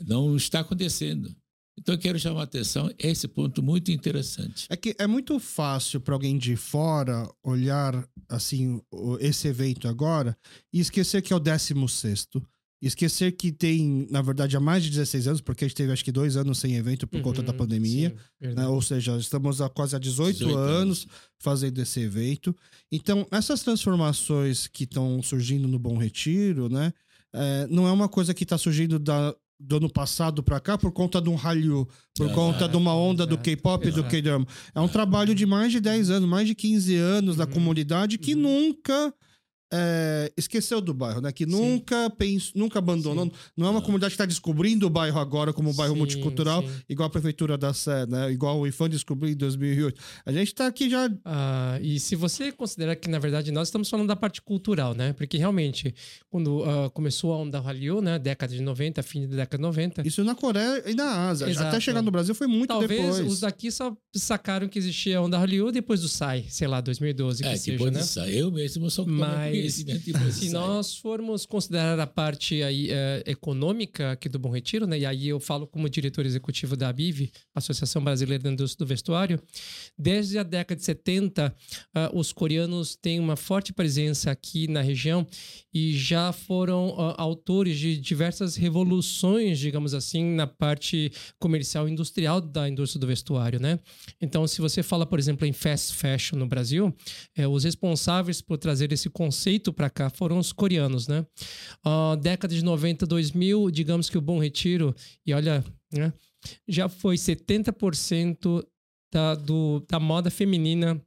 não está acontecendo. Então, eu quero chamar a atenção esse ponto muito interessante. É que é muito fácil para alguém de fora olhar assim esse evento agora e esquecer que é o 16 Esquecer que tem, na verdade, há mais de 16 anos, porque a gente teve acho que dois anos sem evento por conta da Uhum, pandemia. sim, né? Ou seja, estamos há quase há 18, 18 anos fazendo esse evento. Então, essas transformações que estão surgindo no Bom Retiro, né? é, não é uma coisa que está surgindo da, do ano passado para cá por conta de um Hallyu, por Exato, conta de uma onda do exato, K-pop e do. K-drama. É um trabalho de mais de 10 anos, mais de 15 anos da Uhum, comunidade que uhum. nunca é, esqueceu do bairro, né? Que Sim. nunca pensou, nunca abandonou. Sim. Não é uma comunidade que está descobrindo o bairro agora como um bairro Sim, multicultural, sim. igual a prefeitura da Sé, né? Igual o IFAM descobriu em 2008. A gente tá aqui já Ah, e se você considerar que, na verdade, nós estamos falando da parte cultural, né? Porque realmente, quando ah, começou a onda Hallyu, né? Década de 90, fim da década de 90, isso na Coreia e na Ásia. Exato. Até chegar no Brasil foi muito talvez depois. os daqui só sacaram que existia a onda Hallyu depois do SAI, sei lá, 2012, que É, seja, depois né? disso, eu mesmo sou Mas, conhecimento depois Se disso. nós formos considerar a parte aí, eh, econômica aqui do Bom Retiro, né? E aí eu falo como diretor executivo da ABIV, Associação Brasileira da Indústria do Vestuário, desde a década de 70, ah, os coreanos têm uma forte presença aqui na região e já foram ah, autores de diversas revoluções, digamos assim, na parte comercial e industrial da indústria do vestuário, né? Então, se você fala, por exemplo, em fast fashion no Brasil, é, os responsáveis por trazer esse conceito para cá foram os coreanos, né? Ah, década de 90, 2000, digamos que o Bom Retiro, e olha, né, já foi 70% da, do, da moda feminina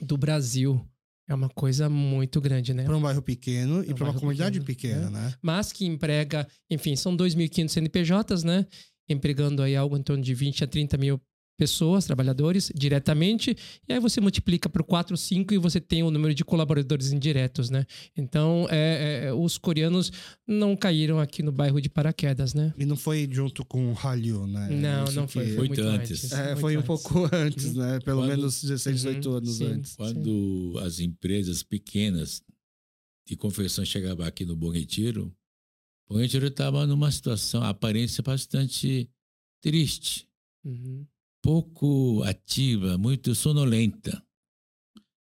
do Brasil. É uma coisa muito grande, né? Para um bairro pequeno e um para uma comunidade pequeno, pequena, né? Mas que emprega, enfim, são 2.500 CNPJs, né? Empregando aí algo em torno de 20 a 30 mil pessoas, trabalhadores, diretamente, e aí você multiplica por 4, 5 e você tem o número de colaboradores indiretos, né? Então, é, é, os coreanos não caíram aqui no bairro de paraquedas, né? E não foi junto com o Hallyu, né? Não, Isso não foi. Foi muito antes. É, muito foi um antes. pouco antes, né? Pelo Quando- menos 16, 18 Uhum, anos sim. antes. Quando as empresas pequenas de confecção chegavam aqui no Bom Retiro, o Bom Retiro estava numa situação, aparência bastante triste, Uhum. Pouco ativa, muito sonolenta.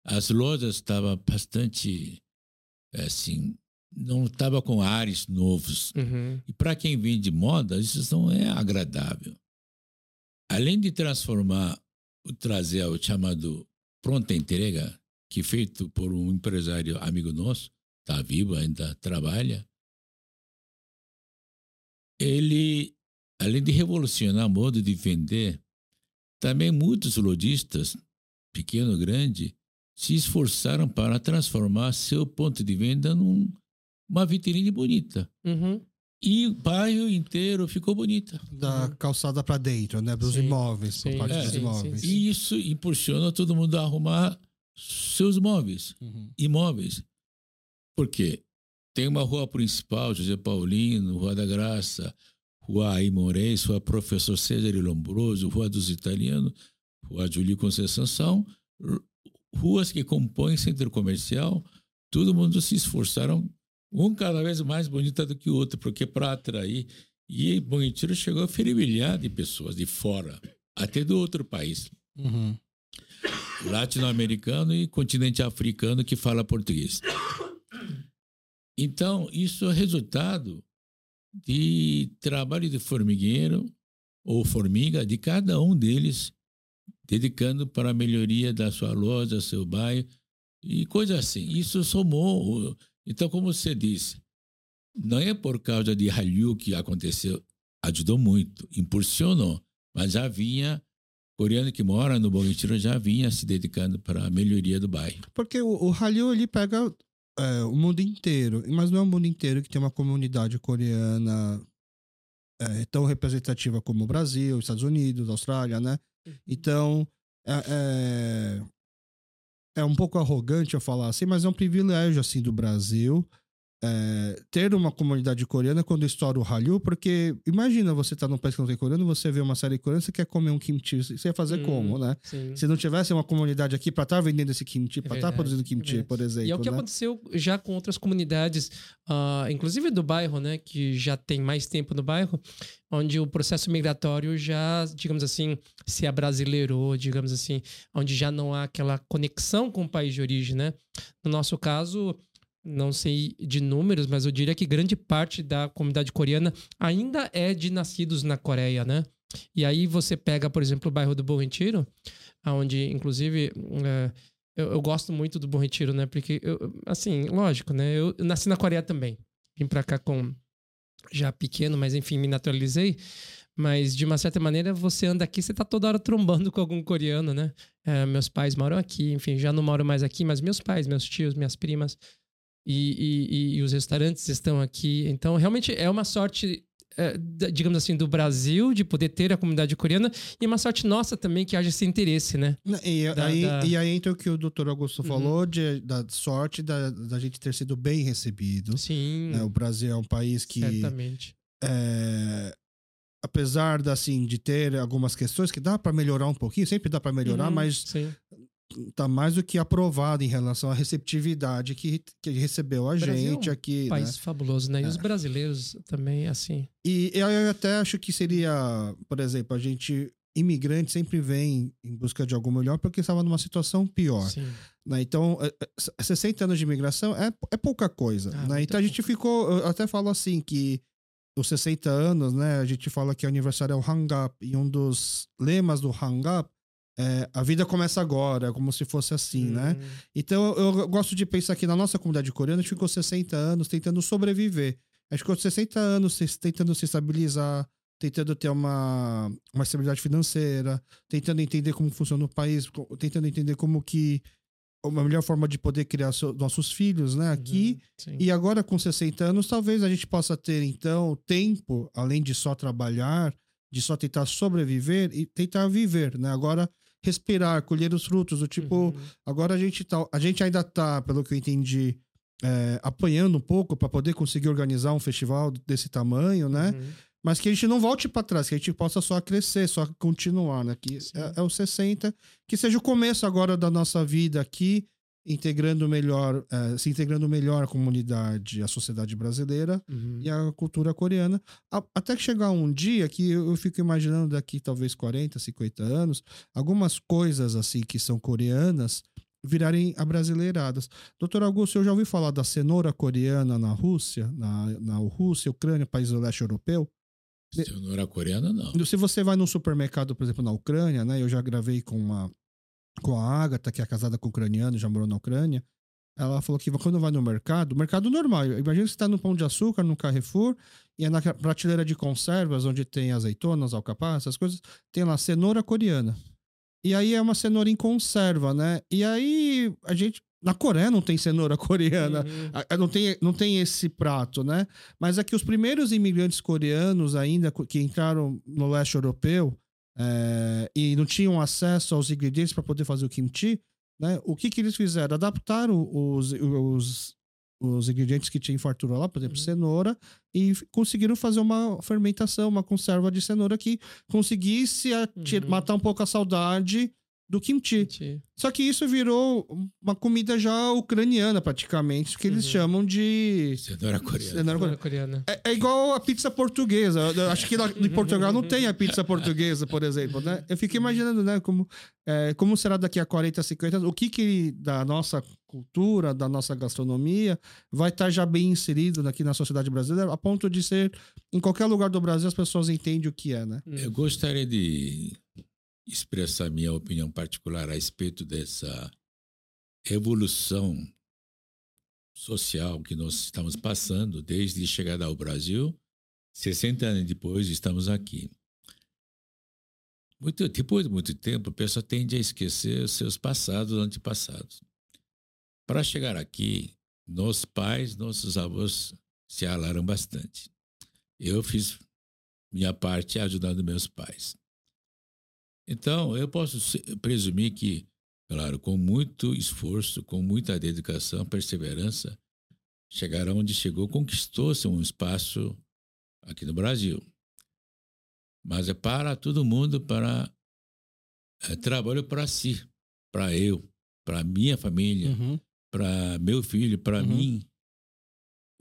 As lojas estavam bastante, assim, não estava com ares novos. Uhum. E para quem vende moda, isso não é agradável. Além de transformar, trazer o chamado pronta entrega, que é feito por um empresário amigo nosso, está vivo, ainda trabalha, ele, além de revolucionar o modo de vender, também muitos lojistas, pequeno ou grande, se esforçaram para transformar seu ponto de venda numa vitrine bonita. Uhum. E o bairro inteiro ficou bonito. Da calçada para dentro, né? Dos Sim, imóveis, sim, parte é, dos sim, imóveis. sim, E isso impulsiona todo mundo a arrumar seus móveis, Uhum. imóveis. Por quê? Tem uma rua principal, José Paulino, Rua da Graça, Rua Aimorés, Rua Professor César Lombroso, Rua dos Italianos, Rua Júlio Conceição, são ruas que compõem centro comercial. Todo mundo se esforçaram, um cada vez mais bonita do que o outro, porque para atrair. E Bonitiro chegou a fervilhar de pessoas de fora, até do outro país Uhum. latino-americano e continente africano que fala português. Então, isso é resultado de trabalho de formigueiro ou formiga de cada um deles, dedicando para a melhoria da sua loja, seu bairro e coisa assim. Isso somou. Então, como você disse, não é por causa de Hallyu que aconteceu, ajudou muito, impulsionou, mas já vinha coreano que mora no Bom Retiro já vinha se dedicando para a melhoria do bairro. Porque o, o Hallyu, ele pega é, o mundo inteiro, mas não é o mundo inteiro que tem uma comunidade coreana é, tão representativa como o Brasil, Estados Unidos, Austrália, né? Então, é, é, é um pouco arrogante eu falar assim, mas é um privilégio, assim, do Brasil é, ter uma comunidade coreana quando estoura o Hallyu, porque imagina você tá num país que não tem coreano, você vê uma série coreana, você quer comer um kimchi, você ia fazer Hum, como, né? Sim. Se não tivesse uma comunidade aqui para estar vendendo esse kimchi, para estar verdade, produzindo é kimchi, verdade. por exemplo, E é o que né? aconteceu já com outras comunidades, ah, inclusive do bairro, né, que já tem mais tempo no bairro, onde o processo migratório já, digamos assim, se abrasileirou, digamos assim, onde já não há aquela conexão com o país de origem, né? No nosso caso, não sei de números, mas eu diria que grande parte da comunidade coreana ainda é de nascidos na Coreia, né? E aí você pega, por exemplo, o bairro do Bom Retiro, onde, inclusive, eh, eu, eu gosto muito do Bom Retiro, né? Porque, eu, assim, lógico, né? Eu, eu nasci na Coreia também. Vim pra cá com já pequeno, mas enfim, me naturalizei. Mas, de uma certa maneira, você anda aqui, você tá toda hora trombando com algum coreano, né? Eh, meus pais moram aqui, enfim, já não moro mais aqui, mas meus pais, meus tios, minhas primas e, e- e- os restaurantes estão aqui. Então, realmente é uma sorte, da- digamos assim, do Brasil de poder ter a comunidade coreana e uma sorte nossa também que haja esse interesse, né? E, da- aí, da- e aí entra o que o doutor Augusto Uhum. falou de, da sorte da, da gente ter sido bem recebido. Sim, né? O Brasil é um país que, certamente. é, apesar da, assim, de ter algumas questões que dá para melhorar um pouquinho, sempre dá para melhorar, Uhum, mas sim. Tá mais do que aprovado em relação à receptividade que, que recebeu a Brasil é gente um aqui. né? país fabuloso, né? E os É. brasileiros também, assim. E eu até acho que seria, por exemplo, a gente, imigrante, sempre vem em busca de algo melhor porque estava numa situação pior. Sim. né? Então, é- é- 60 anos de imigração é, é pouca coisa. Ah, né? Então a gente ficou, eu até falo assim, que os 60 anos, né? A gente fala que é aniversário é o Hang Up, e um dos lemas do Hang Up é a vida começa agora, como se fosse assim, né? Hum, Então, eu eu gosto de pensar que na nossa comunidade coreana, a gente ficou 60 anos tentando sobreviver. A gente ficou 60 anos tentando se estabilizar, tentando ter uma, uma estabilidade financeira, tentando entender como funciona o país, tentando entender como que uma melhor forma de poder criar so- nossos filhos, né, aqui. uhum. E agora, com 60 anos, talvez a gente possa ter, então, tempo, além de só trabalhar, de só tentar sobreviver e tentar viver, né? Agora, respirar, colher os frutos, do tipo, Uhum, Agora a gente tá, a gente ainda tá, pelo que eu entendi, é, apanhando um pouco para poder conseguir organizar um festival desse tamanho, né? uhum. Mas que a gente não volte para trás, que a gente possa só crescer, só continuar, né? Que é, é o 60, que seja o começo agora da nossa vida aqui, integrando melhor, é, se integrando melhor a comunidade, a sociedade brasileira Uhum. e a cultura coreana. A- até que chegar um dia que eu, eu fico imaginando daqui talvez 40, 50 anos, algumas coisas assim que são coreanas virarem abrasileiradas. Doutor Augusto, eu já ouvi falar da cenoura coreana na Rússia, na, na Rússia, Ucrânia, país do leste europeu. Se eu não era coreano, não. Se você vai num supermercado, por exemplo, na Ucrânia, né? Eu já gravei com uma com a Agatha, que é casada com um ucraniano, já morou na Ucrânia. Ela falou que quando vai no mercado, mercado normal, imagina que você está no Pão de Açúcar, no Carrefour, e é na prateleira de conservas, onde tem azeitonas, alcaparras, essas coisas, tem lá cenoura coreana. E aí é uma cenoura em conserva, né? E aí a gente, Na Coreia não tem cenoura coreana. Uhum. Não tem, não tem esse prato, né? Mas é que os primeiros imigrantes coreanos ainda que entraram no leste europeu é, e não tinham acesso aos ingredientes para poder fazer o kimchi, né? O que, que eles fizeram? Adaptaram os, os, os ingredientes que tinha em fartura lá, por exemplo, Uhum. cenoura, e conseguiram fazer uma fermentação, uma conserva de cenoura que conseguisse ti- Uhum. matar um pouco a saudade do kimchi. Gente, Só que isso virou uma comida já ucraniana, praticamente, que eles Uhum. chamam de. Cenoura coreana. cenoura cenoura coreana. É, é igual a pizza portuguesa. Eu acho que em Portugal não tem a pizza portuguesa, por exemplo, né? Eu fico imaginando, né, como, é, como será daqui a 40, 50 anos, o que que da nossa cultura, da nossa gastronomia, vai estar já bem inserido aqui na sociedade brasileira, a ponto de ser, em qualquer lugar do Brasil, as pessoas entendem o que é, né? Eu gostaria de expressar minha opinião particular a respeito dessa evolução social que nós estamos passando desde a chegada ao Brasil. 60 anos depois, estamos aqui. Muito, depois de muito tempo, a pessoa tende a esquecer seus passados, antepassados. Para chegar aqui, nossos pais, nossos avós se alaram bastante. Eu fiz minha parte ajudando meus pais. Então, eu posso presumir que, claro, com muito esforço, com muita dedicação, perseverança, chegaram onde chegou, conquistou-se um espaço aqui no Brasil. Mas é para todo mundo, para é, trabalho para si, para eu, para minha família, Uhum. para meu filho, para Uhum. mim.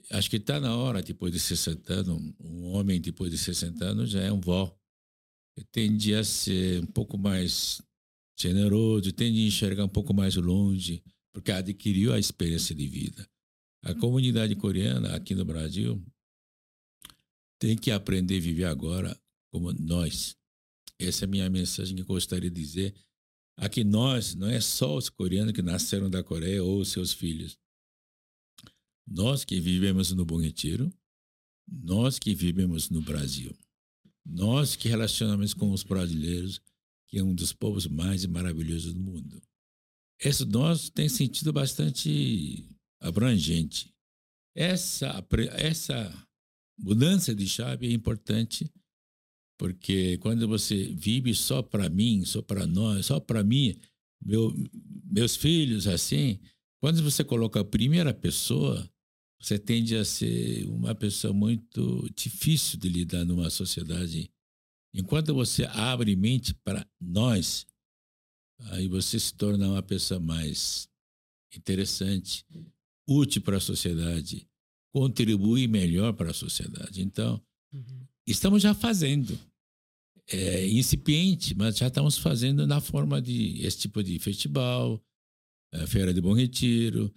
Acho que está na hora, depois de 60 anos, um homem depois de 60 anos já é um vó. Tende a ser um pouco mais generoso, tende a enxergar um pouco mais longe, porque adquiriu a experiência de vida. A comunidade coreana aqui no Brasil tem que aprender a viver agora como nós. Essa é a minha mensagem que gostaria de dizer. Aqui nós, não é só os coreanos que nasceram da Coreia ou seus filhos. Nós que vivemos no Bom Retiro, nós que vivemos no Brasil, nós que relacionamos com os brasileiros, que é um dos povos mais maravilhosos do mundo. Esse nós tem sentido bastante abrangente. Essa, essa mudança de chave é importante porque quando você vive só para mim, só para nós, só para mim, meu, meus filhos, assim, quando você coloca a primeira pessoa, você tende a ser uma pessoa muito difícil de lidar numa sociedade. Enquanto você abre mente para nós, aí você se torna uma pessoa mais interessante, útil para a sociedade, contribui melhor para a sociedade. Então, Uhum. estamos já fazendo. É incipiente, mas já estamos fazendo na forma de esse tipo de festival, eh, Feira de Bom Retiro.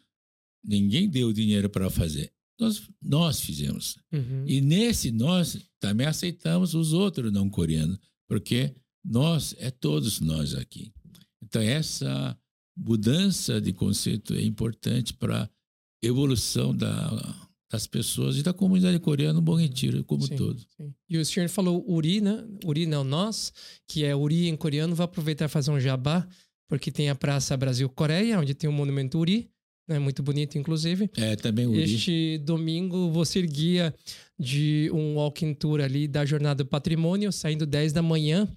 Ninguém deu dinheiro para fazer. Nós, nós fizemos. Uhum. E nesse nós também aceitamos os outros não coreanos, porque nós é todos nós aqui. Então essa mudança de conceito é importante para a evolução da, das pessoas e da comunidade coreana no Bom Retiro como Sim, todo. sim. E o senhor falou Uri, né? Uri não nós, que é Uri em coreano. Vou aproveitar e fazer um jabá, porque tem a Praça Brasil-Coreia, onde tem o monumento Uri, né? muito bonito, inclusive. É também o Este domingo vou ser guia de um walking tour ali da Jornada do Patrimônio, saindo 10 da manhã,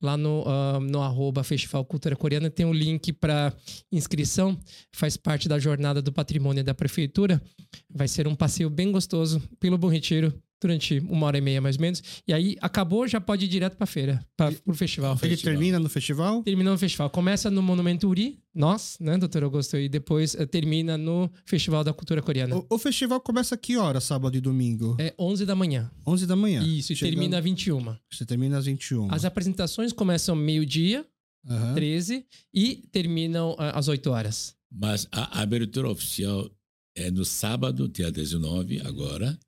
lá no, ah, no arroba Festival Cultura Coreana. Tem um link para inscrição, faz parte da Jornada do Patrimônio da Prefeitura. Vai ser um passeio bem gostoso pelo Bom Retiro durante uma hora e meia mais ou menos. E aí acabou, já pode ir direto para feira, para o festival. Ele Festival. termina no festival? Terminou o festival. Começa no Monumento Uri, nós, né, doutor Augusto? E depois eh, termina no Festival da Cultura Coreana. O, o festival começa que hora, sábado e domingo? É 11 da manhã. 11 da manhã. Isso, e Chegando- termina às 21. Você termina às 21. As apresentações começam meio-dia, Aham. 13, e terminam ah, às 8 horas. Mas a abertura oficial é no sábado, dia 19, agora,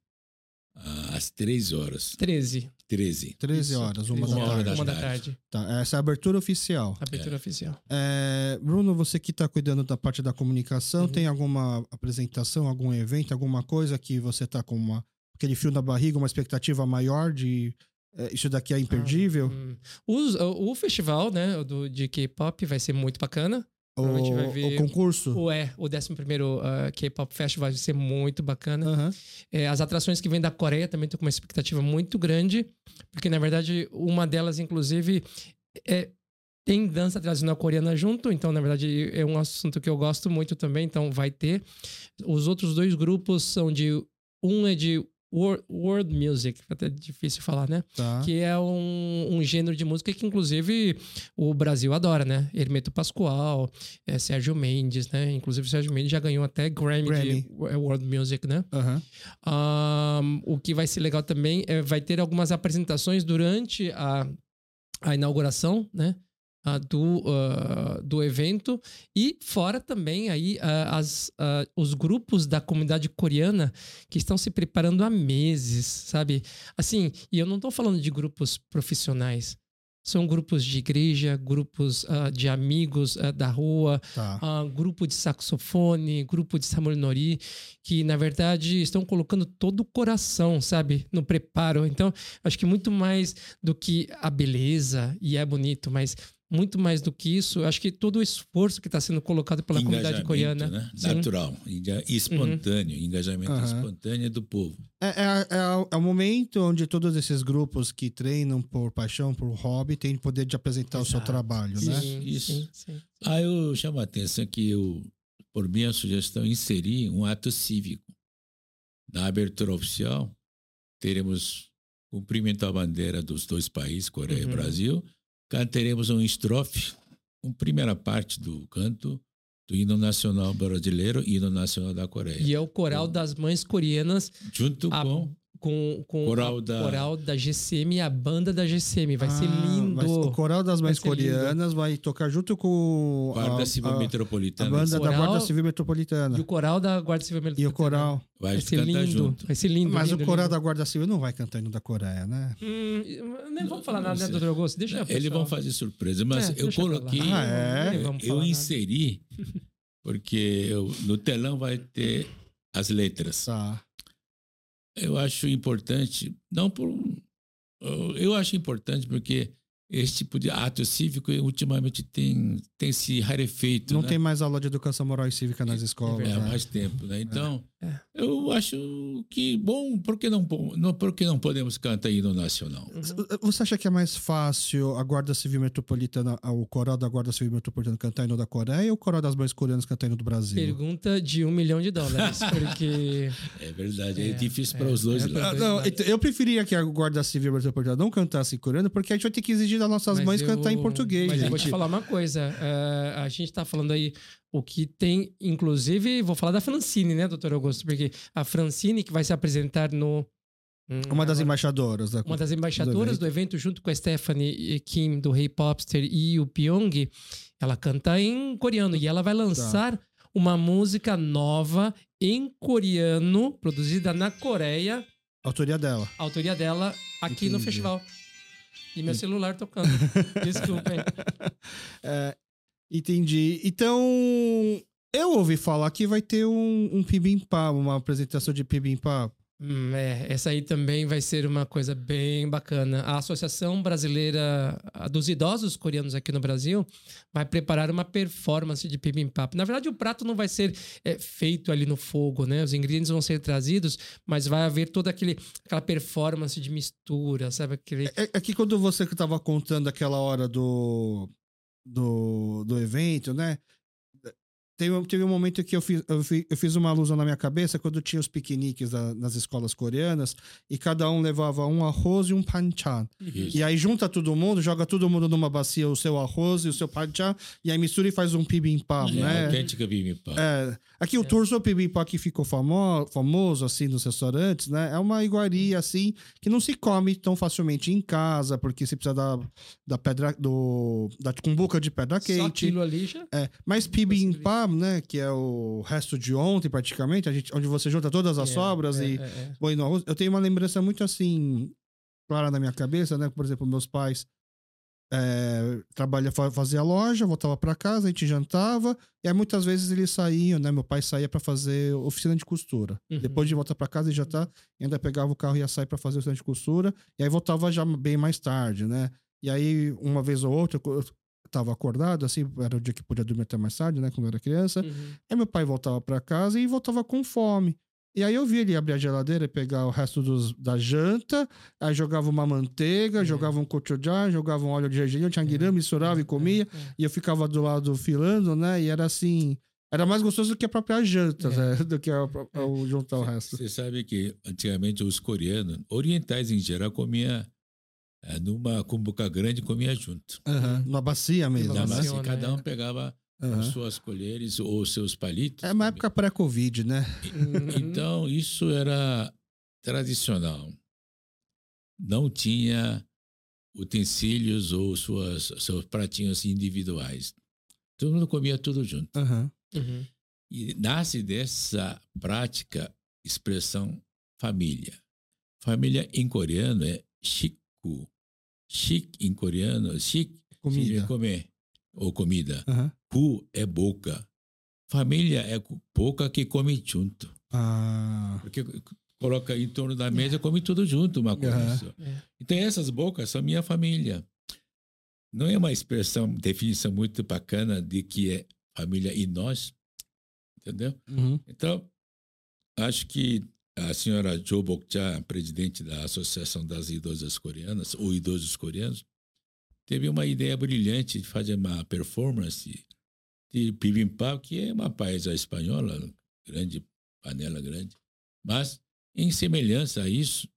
às 3 horas. 13. 13. 13 Isso, horas, uma 13 da Uma hora tarde. da Uma da tarde. Tá, essa é a abertura oficial. Abertura oficial. É, Bruno, você que está cuidando da parte da comunicação, Uhum. tem alguma apresentação, algum evento, alguma coisa que você tá com uma, aquele frio na barriga, uma expectativa maior de é, isso daqui é imperdível? Hum. Os- o, o festival né, do, de K-pop vai ser muito bacana. Provavelmente O, vai ver- o concurso? O é, o 11 primeiro uh, K-pop Festival vai ser muito bacana. Aham. É, as atrações que vêm da Coreia também tô com uma expectativa muito grande, porque na verdade uma delas, inclusive, é, tem dança tradicional coreana junto, então na verdade é um assunto que eu gosto muito também, então vai ter. Os outros dois grupos são de. Um é de wor- world music, até difícil falar, né? Tá. Que é um, um gênero de música que, inclusive, o Brasil adora, né? Hermeto Pascoal, é, Sérgio Mendes, né? Inclusive, o Sérgio Mendes já ganhou até Grammy, Grammy. de wo- World Music, né? Aham. Ahn, o que vai ser legal também é vai ter algumas apresentações durante a, a inauguração, né? Ah, do, ah, do evento e fora também aí ah, as, os grupos da comunidade coreana que estão se preparando há meses, sabe? Assim, e eu não estou falando de grupos profissionais. São grupos de igreja, grupos de amigos da rua, Tá. grupo de saxofone, grupo de Samuel Nori, que na verdade estão colocando todo o coração, sabe, no preparo. Então, acho que muito mais do que a beleza, e é bonito, mas muito mais do que isso, acho que todo o esforço que está sendo colocado pela comunidade coreana. Né? Uhum. Natural, espontâneo, engajamento Aham. espontâneo do povo. É, é, é, é o momento onde todos esses grupos que treinam por paixão, por hobby, têm poder de apresentar o seu Exato. trabalho, né? Sim, Isso. sim, sim. Ah, eu chamo a atenção que eu, por minha sugestão, inseri um ato cívico. Na abertura oficial, teremos cumprimento à bandeira dos dois países, Coreia e Uhum. Cantaremos um estrofe, uma primeira parte do canto do hino nacional brasileiro e hino nacional da Coreia. E é o coral das mães coreanas Junto a- com com, com Coral a da- coral da GCM e a banda da GCM. Vai ser Ah, lindo. vai- o Coral das Mães ser lindo. Coreanas vai tocar junto com Guarda a, Civil a- a Metropolitana. banda da Coral Guarda Civil Metropolitana. E o coral da Guarda Civil E o coral. Vai, Vai ser lindo. junto. Vai ser lindo. Mas lindo, o coral lindo. da Guarda Civil não vai cantar hino da Coreia, né? Hum, nem vamos falar nada, né, Não doutor Augusto? Deixa eu Eles vão fazer surpresa, mas É, eu coloquei, Ah, é? Eu nada. inseri, porque eu- no telão vai ter as letras. Tá. Eu acho importante, não por. Eu acho importante porque esse tipo de ato cívico ultimamente tem, tem se rarefeito. Não né? tem mais aula de educação moral e cívica nas escolas. É, há né? mais tempo, né? Então, É. eu acho que, bom, por que não, não, por que não podemos cantar hino nacional? Você acha que é mais fácil a Guarda Civil Metropolitana, o coral da Guarda Civil Metropolitana cantar hino da Coreia ou o coral das mães coreanas cantar hino do Brasil? Pergunta de um milhão de dólares, porque É verdade, é, É, difícil é, para os dois é lados. Ah, não, então, eu preferia que a Guarda Civil Metropolitana não cantasse em coreano, porque a gente vai ter que exigir das nossas Mas mães eu- cantar em português. Mas eu vou gente. te falar uma coisa. eh, a gente tá falando aí o que tem, inclusive, vou falar da Francine, né, doutor Augusto? Porque a Francine que vai se apresentar no. hum, Uma das embaixadoras. Da... uma das embaixadoras do evento, junto com a Stephanie Kim do Hey Popster e o Pyong, ela canta em coreano e ela vai lançar uma música nova em coreano, produzida na Coreia, Autoria dela. autoria dela aqui no Entendi. festival. E meu celular tocando. Desculpem. É, entendi. Então, eu ouvi falar que vai ter um, um Pibimpá, uma apresentação de Pibimpá. Hum, é, essa aí também vai ser uma coisa bem bacana. A Associação Brasileira dos Idosos Coreanos aqui no Brasil vai preparar uma performance de bibimbap. Na verdade, o prato não vai ser é, feito ali no fogo, né? Os ingredientes vão ser trazidos, mas vai haver toda aquele, aquela performance de mistura, sabe? Aquele... É, é que quando você que tava contando aquela hora do, do, do evento, né? Teve, teve um momento que eu fiz, eu, fi- eu fiz uma alusão na minha cabeça quando tinha os piqueniques da- nas escolas coreanas e cada um levava um arroz e um panchan. Isso. E aí junta todo mundo, joga todo mundo numa bacia o seu arroz e o seu panchan e aí mistura e faz um pibimpap, É, né? autêntica bibimbap. É, aqui o torso pibimpap que ficou famo, famoso assim nos restaurantes, né? É uma iguaria assim que não se come tão facilmente em casa, porque você precisa da, da pedra do da cumbuca de pedra Só quente. aquilo ali já... É, mas né, que é o resto de ontem praticamente, a gente, onde você junta todas as É, sobras é, e é, é. põe no arroz. Eu tenho uma lembrança muito assim clara na minha cabeça, né? Por exemplo, meus pais é, trabalha, fa- fazia loja, voltava para casa, a gente jantava, e aí muitas vezes eles saíam, né? Meu pai saía para fazer oficina de costura. Uhum. Depois de voltar para casa e tá, ainda pegava o carro e ia sair para fazer oficina de costura, e aí voltava já bem mais tarde, né? E aí, uma vez ou outra, eu tava acordado, assim, era o dia que podia dormir até mais tarde, né, quando eu era criança. Uhum. Aí meu pai voltava pra casa e voltava com fome. E aí eu vi ele abrir a geladeira e pegar o resto dos, da janta, aí jogava uma manteiga, É. jogava um cochujá, jogava um óleo de gergelim, tinha misturava e comia. É, é. E eu ficava do lado filando, né? E era assim. Era mais gostoso do que a própria janta, É. né? Do que a, a- o juntar o resto. Você sabe que antigamente os coreanos, orientais em geral, comia eh, numa cumbuca grande, comia junto. Aham, Numa bacia mesmo. Na né? baciona, cada um é. pegava as suas colheres ou seus palitos. É uma época pré-Covid, né? Uhum. Então, isso era tradicional. Não tinha utensílios ou suas, seus pratinhos individuais. Todo mundo comia tudo junto. Aham. Uhum. E nasce dessa prática expressão família. Família em coreano é shiku. Shik em coreano, shik Comida. comer ou comida. Aham. Pu é boca. Família é boca que come junto. Ah. Porque coloca em torno da mesa, come tudo junto, uma coisa Aham. só. É. Então essas bocas são minha família. Não é uma expressão, definição muito bacana de que é família e nós, entendeu? Uhum. Então, acho que a senhora Jo Bokja, presidente da Associação das Idosas Coreanas, ou Idosos Coreanos, teve uma ideia brilhante de fazer uma performance de bibimbap, que é uma paisa espanhola, grande, panela grande, mas em semelhança a isso,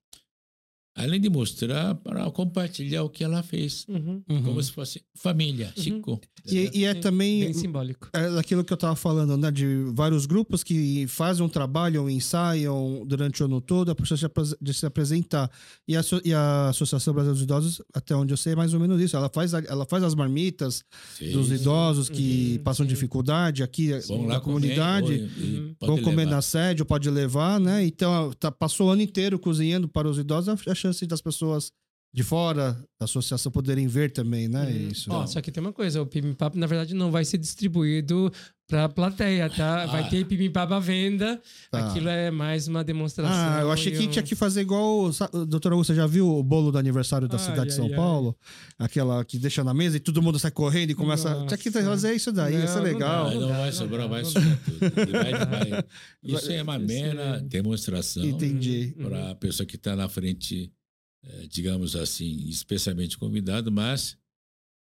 além de mostrar para compartilhar o que ela fez, Uhum. Uhum. como se fosse família, Uhum. Chico. E, e é também Bem simbólico. é daquilo que eu tava falando, né? De vários grupos que fazem um trabalho, ensaiam durante o ano todo a processo de se apresentar. E a, e a Associação Brasileira dos Idosos, até onde eu sei, é mais ou menos isso. Ela faz, ela faz as marmitas Sim. dos idosos que Uhum, passam sim. dificuldade aqui Vão na lá comunidade. comer, Uhum. Vão comer levar. na sede, ou pode levar, né? Então, tá, passou o ano inteiro cozinhando para os idosos, a, a chance das pessoas de fora da associação poderem ver também, né? Uhum. Isso. Ó, só que tem uma coisa, o Pimimpap, na verdade, não vai ser distribuído pra plateia, tá? Vai Ah. ter Pimimpap à venda. Tá. Aquilo é mais uma demonstração. Ah, eu achei que um- tinha que fazer igual. Doutora Augusta, já viu o bolo do aniversário da Ai, cidade de São ai, ai. Paulo? Aquela que deixa na mesa e todo mundo sai correndo e começa. Nossa. Tinha que fazer isso daí, Não, não legal. Ah, não, Não vai não sobrar, vai não sobrar tudo. Vai- vai- Isso é uma Isso mera é- demonstração Entendi. Uhum. para a pessoa que está na frente, eh, digamos assim, especialmente convidado, mas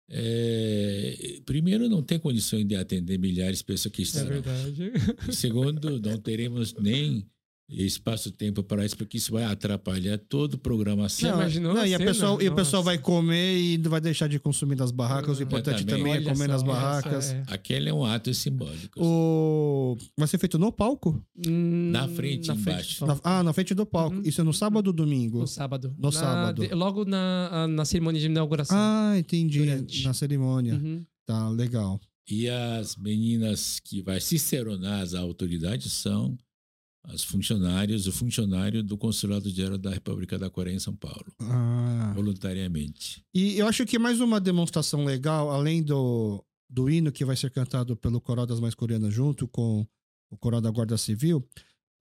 eh, primeiro não tem condições de atender milhares de pessoas que É estarão. verdade. E segundo, não teremos nem espaço-tempo para isso, porque isso vai atrapalhar toda a programação. Não, imaginou não, e, a pessoa, e o pessoal vai comer e não vai deixar de consumir nas barracas. O importante Exatamente. também é comer só, nas barracas. é- Aquele é um ato simbólico. O... Vai ser feito no palco? Hum, Na frente, embaixo. do Na- ah, na frente do palco. Uhum. Isso é no sábado ou domingo? No sábado. No Na- sábado. de- logo na, na cerimônia de inauguração. Ah, entendi. Durante. Na cerimônia. Uhum. Tá, legal. E as meninas que vai ciceronar as autoridades são os funcionários, o funcionário do Consulado Geral da República da Coreia em São Paulo, Ah. voluntariamente. E eu acho que mais uma demonstração legal, além do, do hino que vai ser cantado pelo Coral das Mães Coreanas junto com o Coral da Guarda Civil,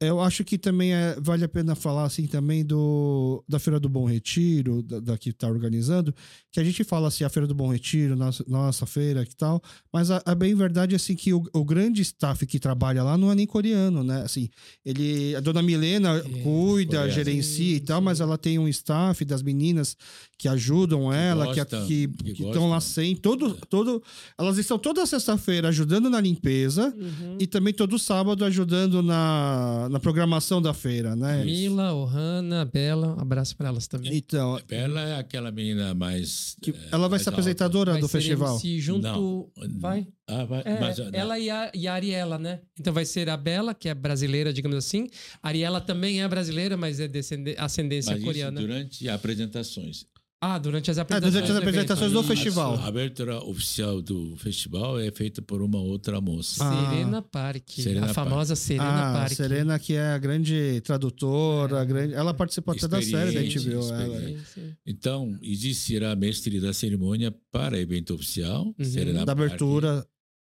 eu acho que também é, vale a pena falar assim também do da Feira do Bom Retiro, da, da que está organizando, que a gente fala assim, a Feira do Bom Retiro, nossa, nossa feira que tal, mas a, a bem verdade é assim que o, o grande staff que trabalha lá não é nem coreano, né? Assim, ele, a dona Milena cuida, coreana. gerencia e Sim, tal, sim. mas ela tem um staff das meninas que ajudam ela, que gosta, que que estão lá sempre, todo, todo, elas estão toda sexta-feira ajudando na limpeza Uhum. e também todo sábado ajudando na, na programação da feira, né? Mila, Ohana, Bela, abraço pra elas também. Então, Ela é aquela menina mais. que- eh, ela vai mais ser alta. apresentadora Vai do ser festival. MC junto. Não. Vai? Ah, vai, É, mas, ela e a, e a Ariela, né? Então vai ser a Bela, que é brasileira, digamos assim. A Ariela também é brasileira, mas é descende- ascendência mas isso coreana. durante apresentações. Ah, durante as É, apresentações. durante as do apresentações do Isso. festival. A abertura oficial do festival é feita por uma outra moça. Ah. Serena Park. Serena a famosa Serena ah, Park. Serena, que é a grande tradutora, É. a grande, ela participou até da série da HBO. Ela. sim. Então, existirá mestre da cerimônia para evento oficial, Uhum. Serena Da Park, abertura.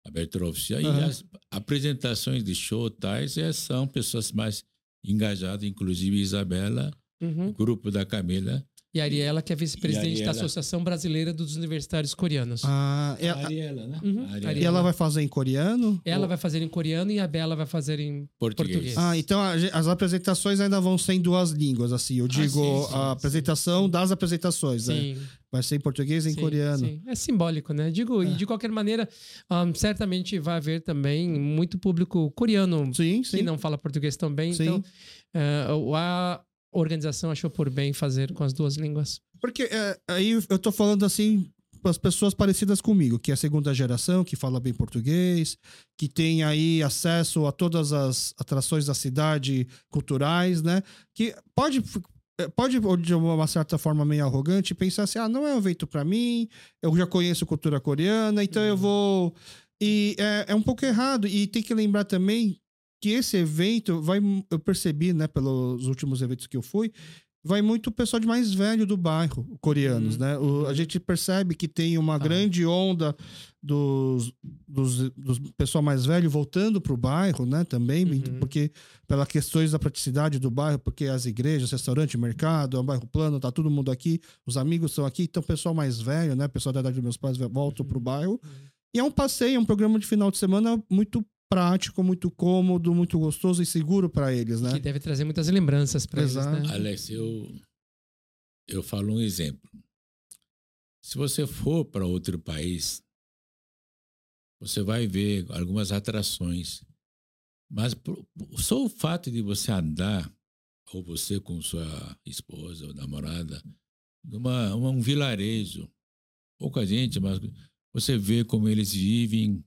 abertura oficial. Aham. E as apresentações de show tais é, são pessoas mais engajadas, inclusive Isabela, Uhum. o grupo da Camila, E a Ariela, que é vice-presidente da. Associação Brasileira dos Universitários Coreanos. Ah, A a- Ariela, né? Uhum, A Ariela. e ela vai fazer em coreano? Ela vai fazer em coreano e a Bela vai fazer em Português. português. Ah, então as apresentações ainda vão ser em duas línguas, assim. Eu digo sim, sim, a sim. apresentação das apresentações, né? Sim, Vai ser em português e em sim, coreano. sim. É simbólico, né? Digo, e de qualquer maneira, ahn, certamente vai haver também muito público coreano Sim, que sim. não fala português também. Sim. Então, eh, a organização achou por bem fazer com as duas línguas. Porque é, aí eu tô falando assim para as pessoas parecidas comigo, que é a segunda geração, que fala bem português, que tem aí acesso a todas as atrações da cidade culturais, né? Que pode é, pode de uma certa forma meio arrogante pensar assim: "Ah, não é um evento para mim, eu já conheço cultura coreana, então eu vou e é, é um pouco errado e tem que lembrar também que esse evento vai eu percebi, né, pelos últimos eventos que eu fui, vai muito o pessoal de mais velho do bairro, coreanos, Uhum. né? O- a gente percebe que tem uma Ah. grande onda dos, dos, dos pessoal mais velho voltando para o bairro, né? Também, Uhum. porque pelas questões da praticidade do bairro, porque as igrejas, restaurante, mercado, é um bairro plano, tá todo mundo aqui, os amigos estão aqui, então o pessoal mais velho, né? Pessoal da idade dos meus pais volta Uhum. para o bairro. E é um passeio, é um programa de final de semana muito prático, muito cômodo, muito gostoso e seguro para eles, né? Que deve trazer muitas lembranças para eles, né? Alex, eu, eu falo um exemplo. Se você for para outro país, você vai ver algumas atrações. Mas só o fato de você andar, ou você com sua esposa ou namorada, numa uma- um vilarejo, pouca gente, mas você vê como eles vivem,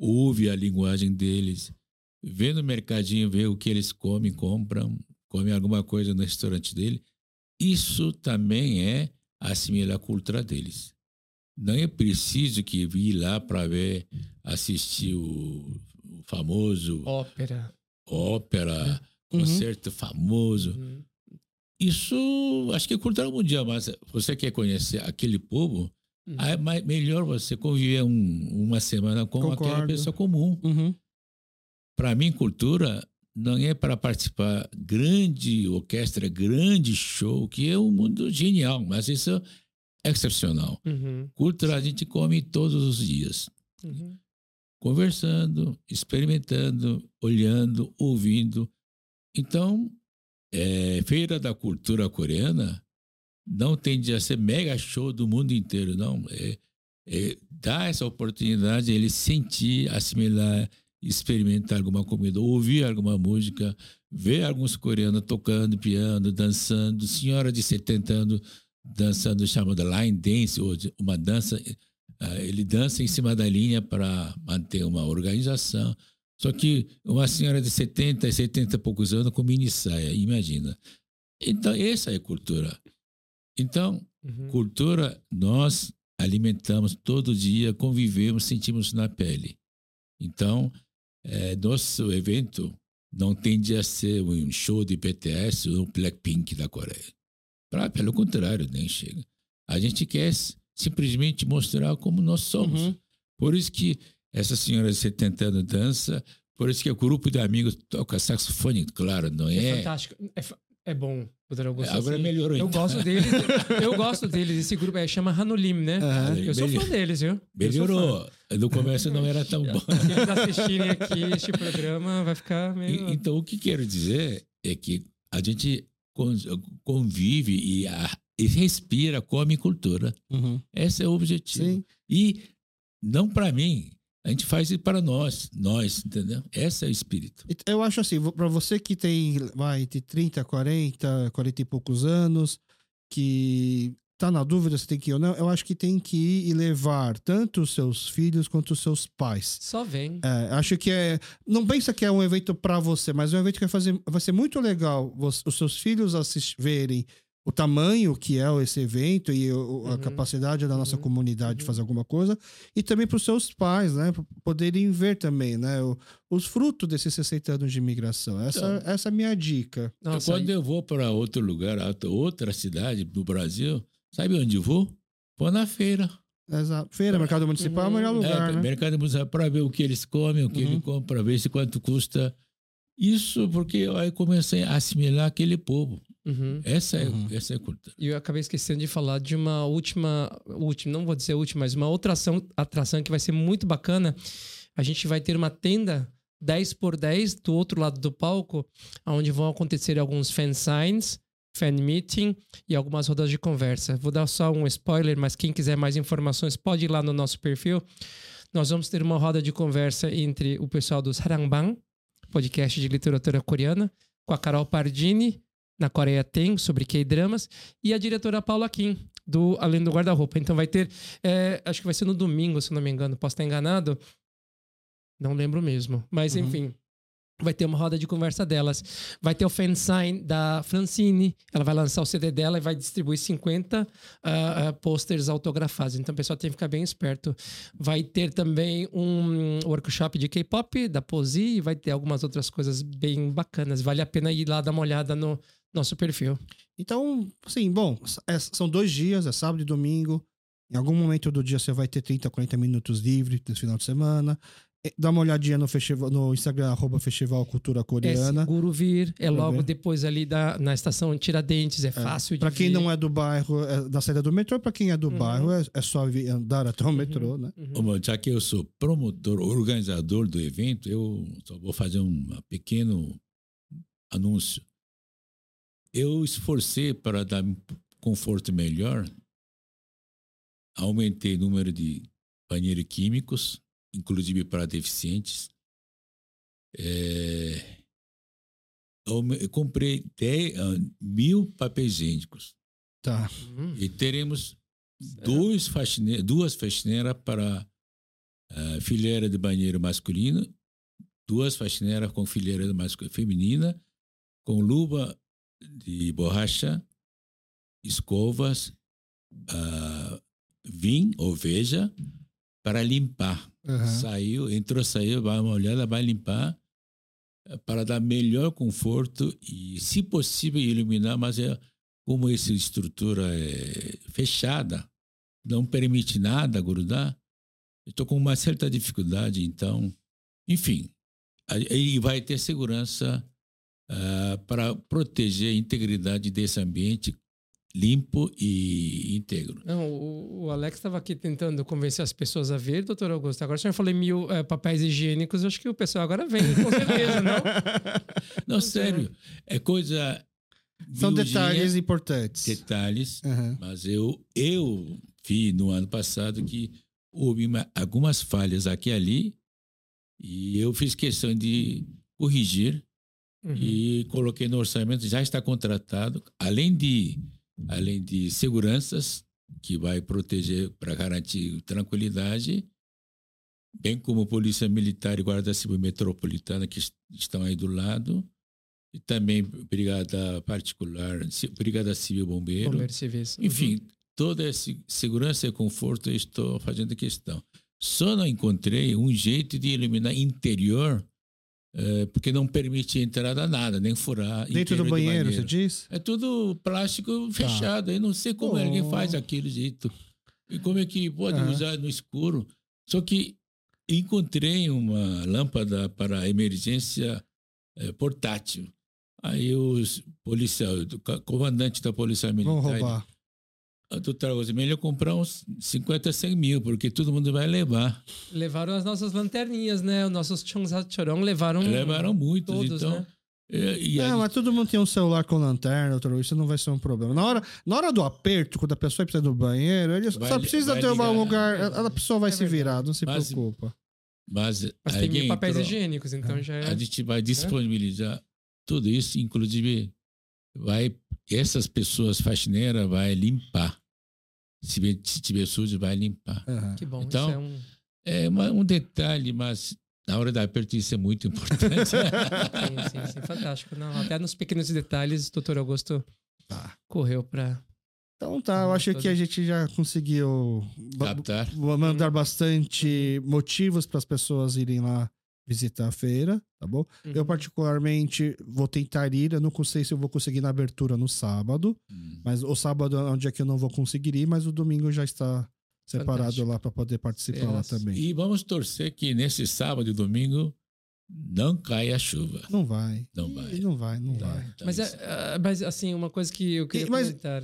ouve a linguagem deles, vê no mercadinho, vê o que eles comem, compram, comem alguma coisa no restaurante dele. Isso também é assimilar a cultura deles. Não é preciso que ir lá para ver, assistir o, o famoso Ópera. ópera, Uhum. concerto famoso. Uhum. Isso acho que é cultura mundial, mas você quer conhecer aquele povo, Uhum. é mais, melhor você conviver um- uma semana com aquela Concordo. pessoa comum. Uhum. Para mim, cultura não é para participar grande orquestra, grande show, que é um mundo genial, mas isso é excepcional. Uhum. Cultura a gente come todos os dias, Uhum. conversando, experimentando, olhando, ouvindo. Então, é, Feira da Cultura Coreana não tende a ser mega show do mundo inteiro, não. É, é, dá essa oportunidade de ele sentir, assimilar, experimentar alguma comida, ouvir alguma música, ver alguns coreanos tocando piano, dançando, senhora de 70 anos dançando chamada line dance, de- uma dança, ah, ele dança em cima da linha para manter uma organização. Só que uma senhora de 70, 70 e poucos anos com mini saia, imagina. Então, essa é cultura. Então, Uhum. Cultura, nós alimentamos todo dia, convivemos, sentimos na pele. Então, eh, nosso evento não tende a ser um show de BTS ou um Blackpink da Coreia. Pra, pelo contrário, nem chega. A gente quer simplesmente mostrar como nós somos. Uhum. Por isso que essa senhora de 70 anos dança, por isso que o grupo de amigos toca saxofone, claro, não É, é? fantástico. É, fa- é bom, Dr. Augusto. Agora assim. melhorou Eu então. gosto deles. Eu gosto deles. Esse grupo é, chama Hanulim, né? Aham. Eu sou fã deles, viu? Melhorou. No começo não era tão bom. Se eles assistirem aqui este programa, vai ficar meio. E- Então, o que quero dizer é que a gente con- convive e, a- e respira, come cultura. Uhum. Esse é o objetivo. Sim. E não para mim, a gente faz isso para nós, nós, entendeu? Esse é o espírito. Eu acho assim, pra você que tem, vai, de 30, 40, 40 e poucos anos, que tá na dúvida se tem que ir ou não, eu acho que tem que ir e levar tanto os seus filhos quanto os seus pais. Só vem. É, acho que é. Não pensa que é um evento pra você, mas é um evento que vai, fazer, vai ser muito legal os seus filhos assist, verem o tamanho que é esse evento e o- a Uhum. capacidade da nossa Uhum. comunidade de Uhum. fazer alguma coisa, e também para os seus pais, né? Poderem ver também, né? o- os frutos desses 60 anos de imigração. Essa, Então. essa é a minha dica. Nossa, Quando eu vou para outro lugar, outra- cidade do Brasil, sabe onde eu vou? Vou na feira. Exato. Feira, mercado municipal é o melhor Uhum. lugar, é, né? mercado municipal para ver o que eles comem, o que Uhum. eles compram, para ver se quanto custa. Isso porque aí comecei a assimilar aquele povo. Uhum. Essa, é, Uhum. essa é a cultura. E eu acabei esquecendo de falar de uma última, última, não vou dizer última, mas uma outra ação, atração que vai ser muito bacana. A gente vai ter uma tenda 10 por 10 do outro lado do palco, onde vão acontecer alguns fan signs, fan meeting e algumas rodas de conversa. Vou dar só um spoiler, mas quem quiser mais informações pode ir lá no nosso perfil. Nós vamos ter uma roda de conversa entre o pessoal do Sarangbang, podcast de literatura coreana, com a Carol Pardini, na Coreia Tem, sobre K-dramas, e a diretora Paula Kim, do Além do Guarda-Roupa. Então vai ter, é, acho que vai ser no domingo, se não me engano, posso estar enganado. Não lembro mesmo. Mas Uhum. enfim. Vai ter uma roda de conversa delas. Vai ter o fansign da Francine. Ela vai lançar o CD dela e vai distribuir 50 ah, ah, posters autografados. Então o pessoal tem que ficar bem esperto. Vai ter também um workshop de K-pop da Posi e vai ter algumas outras coisas bem bacanas. Vale a pena ir lá dar uma olhada no nosso perfil. Então, assim, bom, é- são dois dias, é sábado e domingo. Em algum momento do dia você vai ter 30, 40 minutos livre no final de semana. É, Dá uma olhadinha no, festival, no Instagram, arroba Festival Cultura É Coreana. seguro vir, é logo ver. depois ali da, na estação Tiradentes, é, fácil de Pra quem vir. não é do bairro, é da saída do metrô. Pra quem é do Uhum. bairro, é, é só andar até o metrô, né? Uhum. Já que eu sou promotor, organizador do evento, eu só vou fazer um pequeno anúncio. Eu esforcei para dar um conforto melhor, aumentei o número de banheiros químicos, inclusive para deficientes. É, eu comprei 10, ah, mil papéis higiênicos. Tá. Uhum. E teremos dois faxine- duas faxineiras para a fileira de banheiro masculino, duas faxineiras com fileira feminina, com luva de borracha, escovas, ah, vinho ou veja para limpar. Aham. Saiu, entrou, saiu, vai uma olhada, vai limpar eh, para dar melhor conforto e, se possível, iluminar, mas é como essa estrutura é fechada, não permite nada grudar, eu estou com uma certa dificuldade, então, enfim, aí vai ter segurança ah, para proteger a integridade desse ambiente limpo e íntegro. Não, o, o Alex estava aqui tentando convencer as pessoas a ver, doutor Augusto. Agora, se eu falei mil eh, papéis higiênicos, acho que o pessoal agora vem, com certeza, não? Não, sério, é coisa. São detalhes importantes. Detalhes, Aham. mas eu, eu vi no ano passado que houve uma- algumas falhas aqui e ali e eu fiz questão de corrigir Uhum. e coloquei no orçamento, já está contratado, além de, além de seguranças, que vai proteger para garantir tranquilidade, bem como Polícia Militar e Guarda Civil Metropolitana, que est- estão aí do lado, e também Brigada Particular, Brigada Civil Bombeiro. Bombeiro civis. Uhum. Enfim, toda essa segurança e conforto eu estou fazendo questão. Só não encontrei um jeito de eliminar interior, eh, porque não permite entrada nada, nem furar. Dentro do banheiro, você diz? É tudo plástico fechado. Eu não sei como Oh. alguém faz aquele jeito. E como é que pode Aham. usar no escuro. Só que encontrei uma lâmpada para emergência eh, portátil. Aí os policial, o comandante da polícia militar, Vão ele, roubar. "Ah, doutor, você melhor comprar uns 50, 100 mil, porque todo mundo vai levar. Levaram as nossas lanterninhas, né? Os nossos Chongzachorong levaram. Levaram muitos, todos, então. né? E, É, aí- mas todo mundo tem um celular com lanterna, doutor, isso não vai ser um problema. Na hora, na hora do aperto, quando a pessoa precisa do banheiro, ele Vai só precisa ter um ligar. lugar. A, a pessoa vai É se virar, não se Mas- preocupa. mas Mas tem mil papéis pro- higiênicos, então já é. A gente vai disponibilizar tudo isso, inclusive vai essas pessoas faxineiras vai limpar. Se, tiver sujo, vai limpar. Aham. Que bom. Então, isso é um. É uma- um detalhe, mas na hora da aperto isso é muito importante. Sim, sim, sim, fantástico. Não, até nos pequenos detalhes, o doutor Augusto Tá. correu para. Então tá, eu acho que a gente já conseguiu Captar. mandar bastante motivos para as pessoas irem lá visitar a feira, tá bom? Uhum. Eu, particularmente, vou tentar ir. Eu não sei se eu vou conseguir na abertura no sábado, Hum. mas o sábado é um dia que eu não vou conseguir ir, mas o domingo já está separado Fantástico. lá para poder participar lá também. E vamos torcer que nesse sábado e domingo não cai a chuva. Não vai. Não vai. Não vai, não vai. Então, Mas, é, ah, mas, assim, uma coisa que eu queria E- mas- comentar.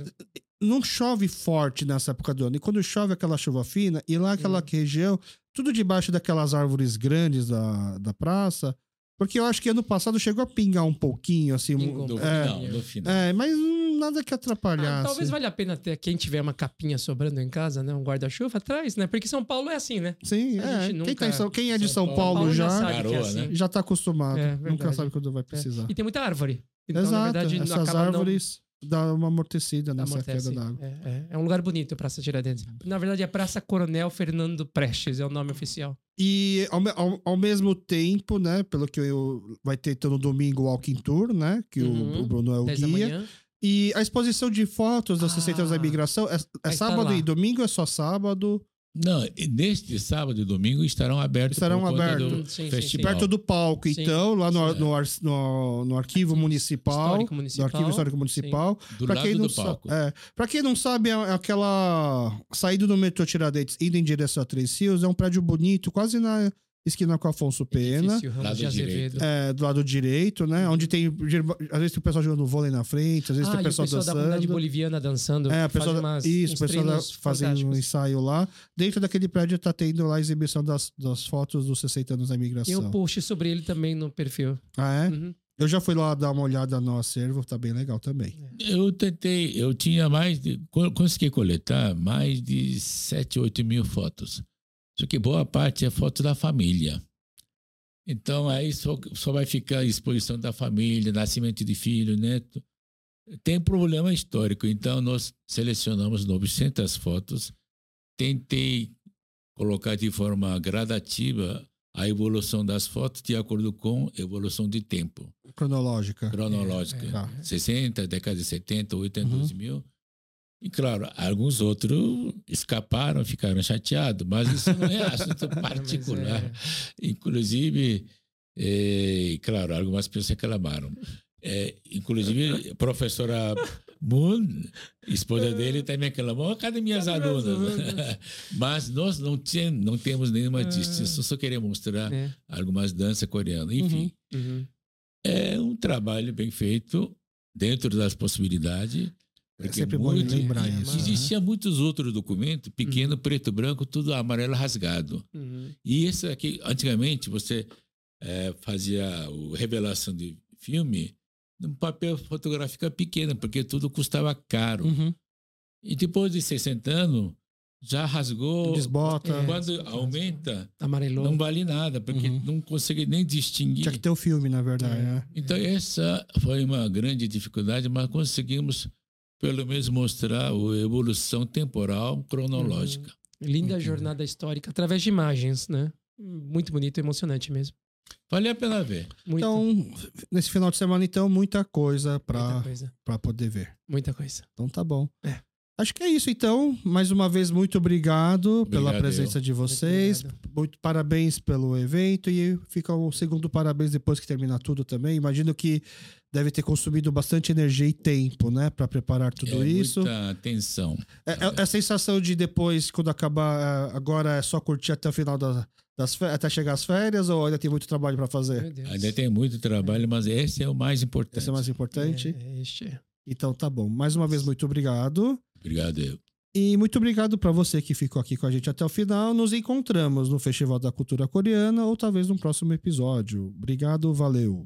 Não chove forte nessa época do ano. E quando chove aquela chuva fina, e lá aquela Hum. região, tudo debaixo daquelas árvores grandes da, da praça. Porque eu acho que ano passado chegou a pingar um pouquinho, assim. um- Pingou. no é, final, no final. é, mas nada que Ah, atrapalhasse. talvez valha a pena ter quem tiver uma capinha sobrando em casa, né? Um guarda-chuva atrás, né? Porque São Paulo é assim, né? Sim, A é. gente Quem, tá nunca- São- quem é de São São Paulo Paulo, já já, é Garoa, assim. né? já tá acostumado. É, Nunca sabe quando vai precisar. E tem muita árvore. Então, Exato. na verdade, Essas acaba não- dão uma amortecida nessa amortece. queda d'água. É, é, é um lugar bonito, Praça Tiradentes. Na verdade, é Praça Coronel Fernando Prestes, é o nome oficial. E ao, ao- ao mesmo tempo, né, pelo que eu vai ter então, no domingo o Walking Tour, né, que o- Uhum. o, Bruno é o 10 da guia. E a exposição de fotos das Ah, 60 anos da imigração é, é sábado lá. e domingo, é só sábado, Não, e neste sábado e domingo estarão abertos. Estarão abertos. do Sim, sim, sim. festival. perto do palco, Sim. então, lá no, Sim. no, ar- no- no arquivo municipal. Histórico No Municipal. arquivo histórico municipal. do Pra lado quem, não do palco. é, pra quem não sabe, é aquela saída do metrô Tiradentes indo em direção a Três Rios, é um prédio bonito, quase na esquina com Afonso Pena. Edifício Lado de. Azevedo. É, do lado direito, né? Onde tem. Às vezes tem o pessoal jogando vôlei na frente, às vezes Ah, tem o pessoal, da comunidade boliviana dançando. É, a faz pessoa, umas, isso, o pessoal fazendo um ensaio lá. Dentro daquele prédio tá tendo lá a exibição das, das fotos dos 60 anos da Tem um imigração. post sobre ele também no perfil. Ah, é? Uhum. Eu já fui lá dar uma olhada no acervo, tá bem legal também. Eu tentei, eu tinha mais de, co- consegui coletar mais de 7, 8 mil fotos. Só que boa parte é foto da família. Então aí só, só vai ficar a exposição da família, nascimento de filho, neto. Tem problema histórico, então nós selecionamos 900 fotos. Tentei colocar de forma gradativa a evolução das fotos de acordo com evolução de tempo Cronológica. cronológica. É, é. Tá. 60, década de 70, 80, Uhum. 2000. E claro, alguns outros escaparam, ficaram chateados, mas isso não é assunto particular. é- Inclusive, eh, claro, algumas pessoas reclamaram. Eh, inclusive, a professora Moon, esposa dele, também reclamou, cadê minhas Cadê alunas? Mas nós não, tinha, não temos nenhuma Ah. distinção, só queria mostrar é. algumas danças coreanas. Enfim, Uhum. é um trabalho bem feito dentro das possibilidades. É Porque sempre bom lembrar é, isso. né? Existia muitos outros documentos, pequeno, preto, branco, tudo amarelo rasgado. Uhum. E esse aqui, antigamente, você eh, fazia a revelação de filme num papel fotográfico pequeno, porque tudo custava caro. Uhum. E depois de 60 anos, já rasgou. Desbota. É. Quando aumenta, Amarelou. não vale nada, porque Uhum. não consegue nem distinguir. Tinha que ter o filme, na verdade, É. né? Então, essa foi uma grande dificuldade, mas conseguimos, pelo menos, mostrar a evolução temporal cronológica. Linda Entendi. jornada histórica através de imagens, né? Muito bonito e emocionante mesmo. Vale a pena ver. Muito, Então, nesse final de semana, então, muita coisa pra poder ver. Muita coisa. Então tá bom. É. Acho que é isso, então. Mais uma vez, muito obrigado, pela Obrigado, presença de vocês. Obrigado. Muito parabéns pelo evento. E fica o segundo parabéns depois que terminar tudo também. Imagino que deve ter consumido bastante energia e tempo, né? Pra preparar tudo é isso. muita atenção. É, é- é a sensação de depois, quando acabar, é, agora é só curtir até o final da- das férias, até chegar às férias, ou ainda tem muito trabalho pra fazer? Ainda tem muito trabalho, mas esse é o mais importante. Esse é mais importante. É, é este. Então tá bom. Mais uma vez, muito obrigado. Obrigado, eu. E muito obrigado para você que ficou aqui com a gente até o final. Nos encontramos no Festival da Cultura Coreana ou talvez no próximo episódio. Obrigado, valeu.